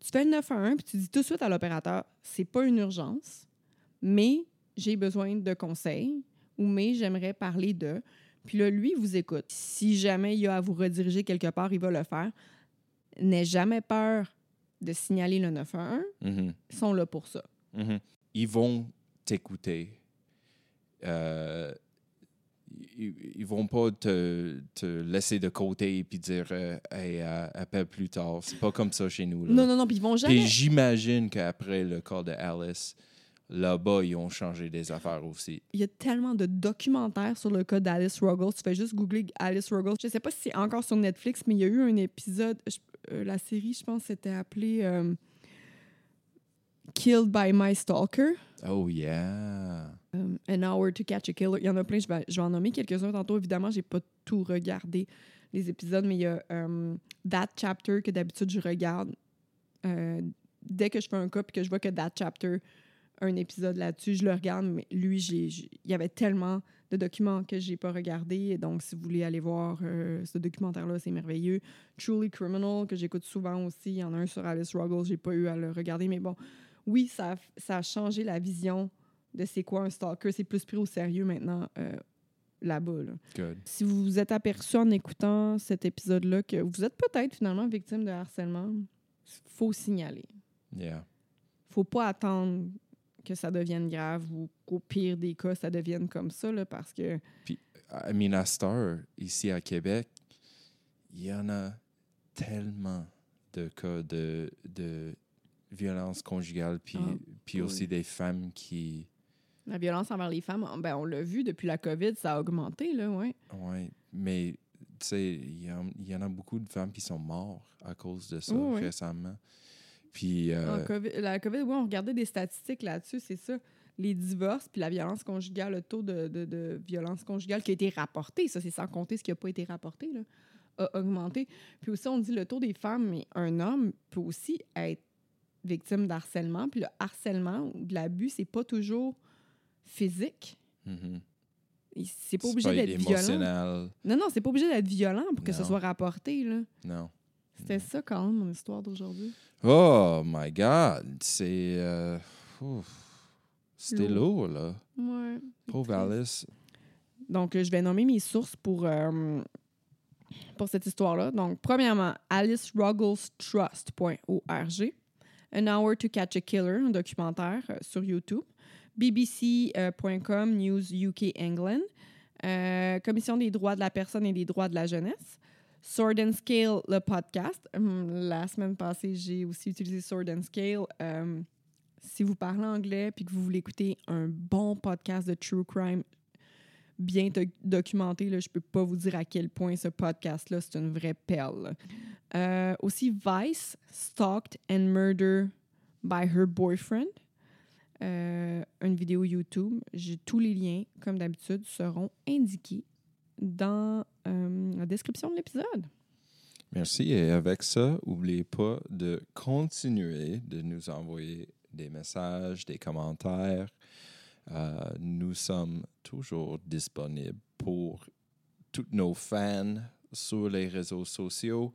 tu fais le 911 puis tu dis tout de suite à l'opérateur, c'est pas une urgence, mais j'ai besoin de conseils ou mais j'aimerais parler de. Puis là, lui, il vous écoute. Si jamais il y a à vous rediriger quelque part, il va le faire. N'aie jamais peur de signaler le 911. Mhm. Ils sont là pour ça. Mhm. Ils vont t'écouter. Euh, ils, ils vont pas te, te laisser de côté et puis dire euh, Hey, euh, appelle plus tard. C'est pas comme ça chez nous. là. Non, non, non, puis ils vont jamais. j'imagine qu'après le cas de Alice, là-bas, ils ont changé des affaires aussi. Il y a tellement de documentaires sur le cas d'Alice Ruggles. Tu fais juste googler Alice Ruggles. Je sais pas si c'est encore sur Netflix, mais il y a eu un épisode. je- euh, la série, je pense, c'était appelé euh, Killed by My Stalker. Oh yeah. Um, An Hour to Catch a Killer. Il y en a plein, je vais, je vais en nommer quelques-uns tantôt. Évidemment, j'ai pas tout regardé les épisodes, mais il y a um, That Chapter que d'habitude je regarde. Euh, dès que je fais un cas et que je vois que That Chapter a un épisode là-dessus, je le regarde, mais lui, il y avait tellement de documents que j'ai pas regardé. Et donc, si vous voulez aller voir euh, ce documentaire-là, c'est merveilleux. Truly Criminal, que j'écoute souvent aussi. Il y en a un sur Alice Ruggles, j'ai pas eu à le regarder, mais bon, oui, ça a, ça a changé la vision de c'est quoi un stalker. C'est plus pris au sérieux maintenant euh, là-bas. là. Si vous vous êtes aperçu en écoutant cet épisode-là que vous êtes peut-être finalement victime de harcèlement, faut signaler. Yeah. faut pas attendre que ça devienne grave ou qu'au pire des cas, ça devienne comme ça, là, parce que I mean, à Star, ici à Québec, il y en a tellement de cas de, de violence conjugale, puis, Ah, puis aussi oui. des femmes qui. la violence envers les femmes, ben, on l'a vu depuis la COVID, ça a augmenté, là, ouais. Oui, mais tu sais, il y, en- il y en a beaucoup de femmes qui sont mortes à cause de ça Oh, oui. récemment. Puis, euh, COVID- la COVID, oui, on regardait des statistiques là-dessus, c'est ça. Les divorces puis la violence conjugale, le taux de, de- de violence conjugale qui a été rapporté, ça c'est sans compter ce qui n'a pas été rapporté, là, a augmenté. Puis aussi, on dit le taux des femmes, mais un homme peut aussi être victime d'harcèlement. Puis le harcèlement ou de l'abus, c'est pas toujours physique. mhm. Il- C'est pas obligé d'être violent. Non, non, c'est pas obligé d'être violent pour que ce soit rapporté. là. Non. C'était ça quand même mon histoire d'aujourd'hui. Oh my God! C'est. euh. C'était Lourd. lourd, là. Ouais. Pauvre. Alice. Donc, euh, je vais nommer mes sources pour, euh, pour cette histoire-là. Donc, premièrement, alicerugglestrust.org, An Hour to Catch a Killer, un documentaire euh, sur YouTube, bbc.com, News UK England, euh, Commission des droits de la personne et des droits de la jeunesse, Sword and Scale, le podcast. Hum, la semaine passée, j'ai aussi utilisé Sword and Scale. Euh, si vous parlez anglais puis que vous voulez écouter un bon podcast de true crime bien doc- documenté, là, je peux pas vous dire à quel point ce podcast-là, c'est une vraie perle. Euh, aussi, Vice, Stalked and Murder by Her Boyfriend. Euh, une vidéo YouTube. Tous les liens, comme d'habitude, seront indiqués dans euh, la description de l'épisode. Merci. Et avec ça, n'oubliez pas de continuer de nous envoyer des messages, des commentaires. Euh, nous sommes toujours disponibles pour tous nos fans sur les réseaux sociaux.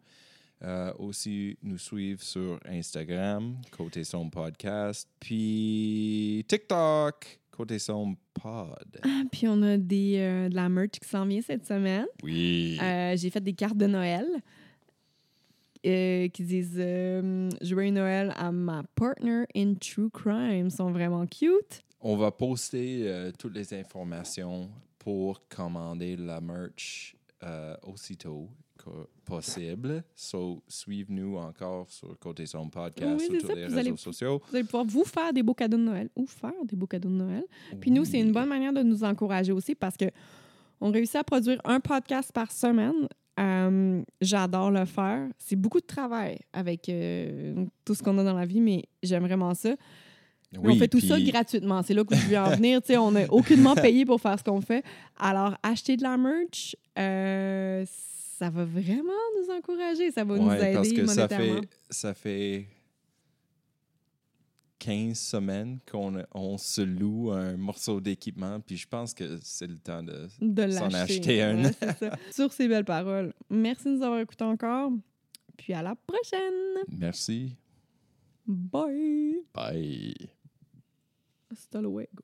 Euh, aussi, nous suivre sur Instagram, Côté Son Podcast, puis TikTok, Côté Son Pod. Ah, puis on a des, euh, de la merch qui s'en vient cette semaine. Oui. J'ai fait des cartes de Noël euh, qui disent euh, Joyeux Noël à ma partner in true crime. Ils sont vraiment cute. On va poster euh, toutes les informations pour commander la merch euh, aussitôt co- possible. So, suivez-nous encore sur Côté Son Podcast Oui, sur les réseaux allez- sociaux. Vous allez pouvoir vous faire des beaux cadeaux de Noël ou faire des beaux cadeaux de Noël. Puis nous, c'est une bonne manière de nous encourager aussi parce que on réussit à produire un podcast par semaine. Euh, J'adore le faire. C'est beaucoup de travail avec euh, tout ce qu'on a dans la vie, mais j'aime vraiment ça. On fait tout ça gratuitement. C'est là que je veux en venir. On n'a aucunement payé pour faire ce qu'on fait. Alors, acheter de la merch, euh, ça va vraiment nous encourager. Ça va nous aider parce que ça fait, ça fait 15 semaines qu'on on se loue un morceau d'équipement, puis je pense que c'est le temps de... de s'en acheter un. Ouais, c'est ça. Sur ces belles paroles, merci de nous avoir écoutés encore. Puis à la prochaine. Merci. Bye. Bye. Hasta luego.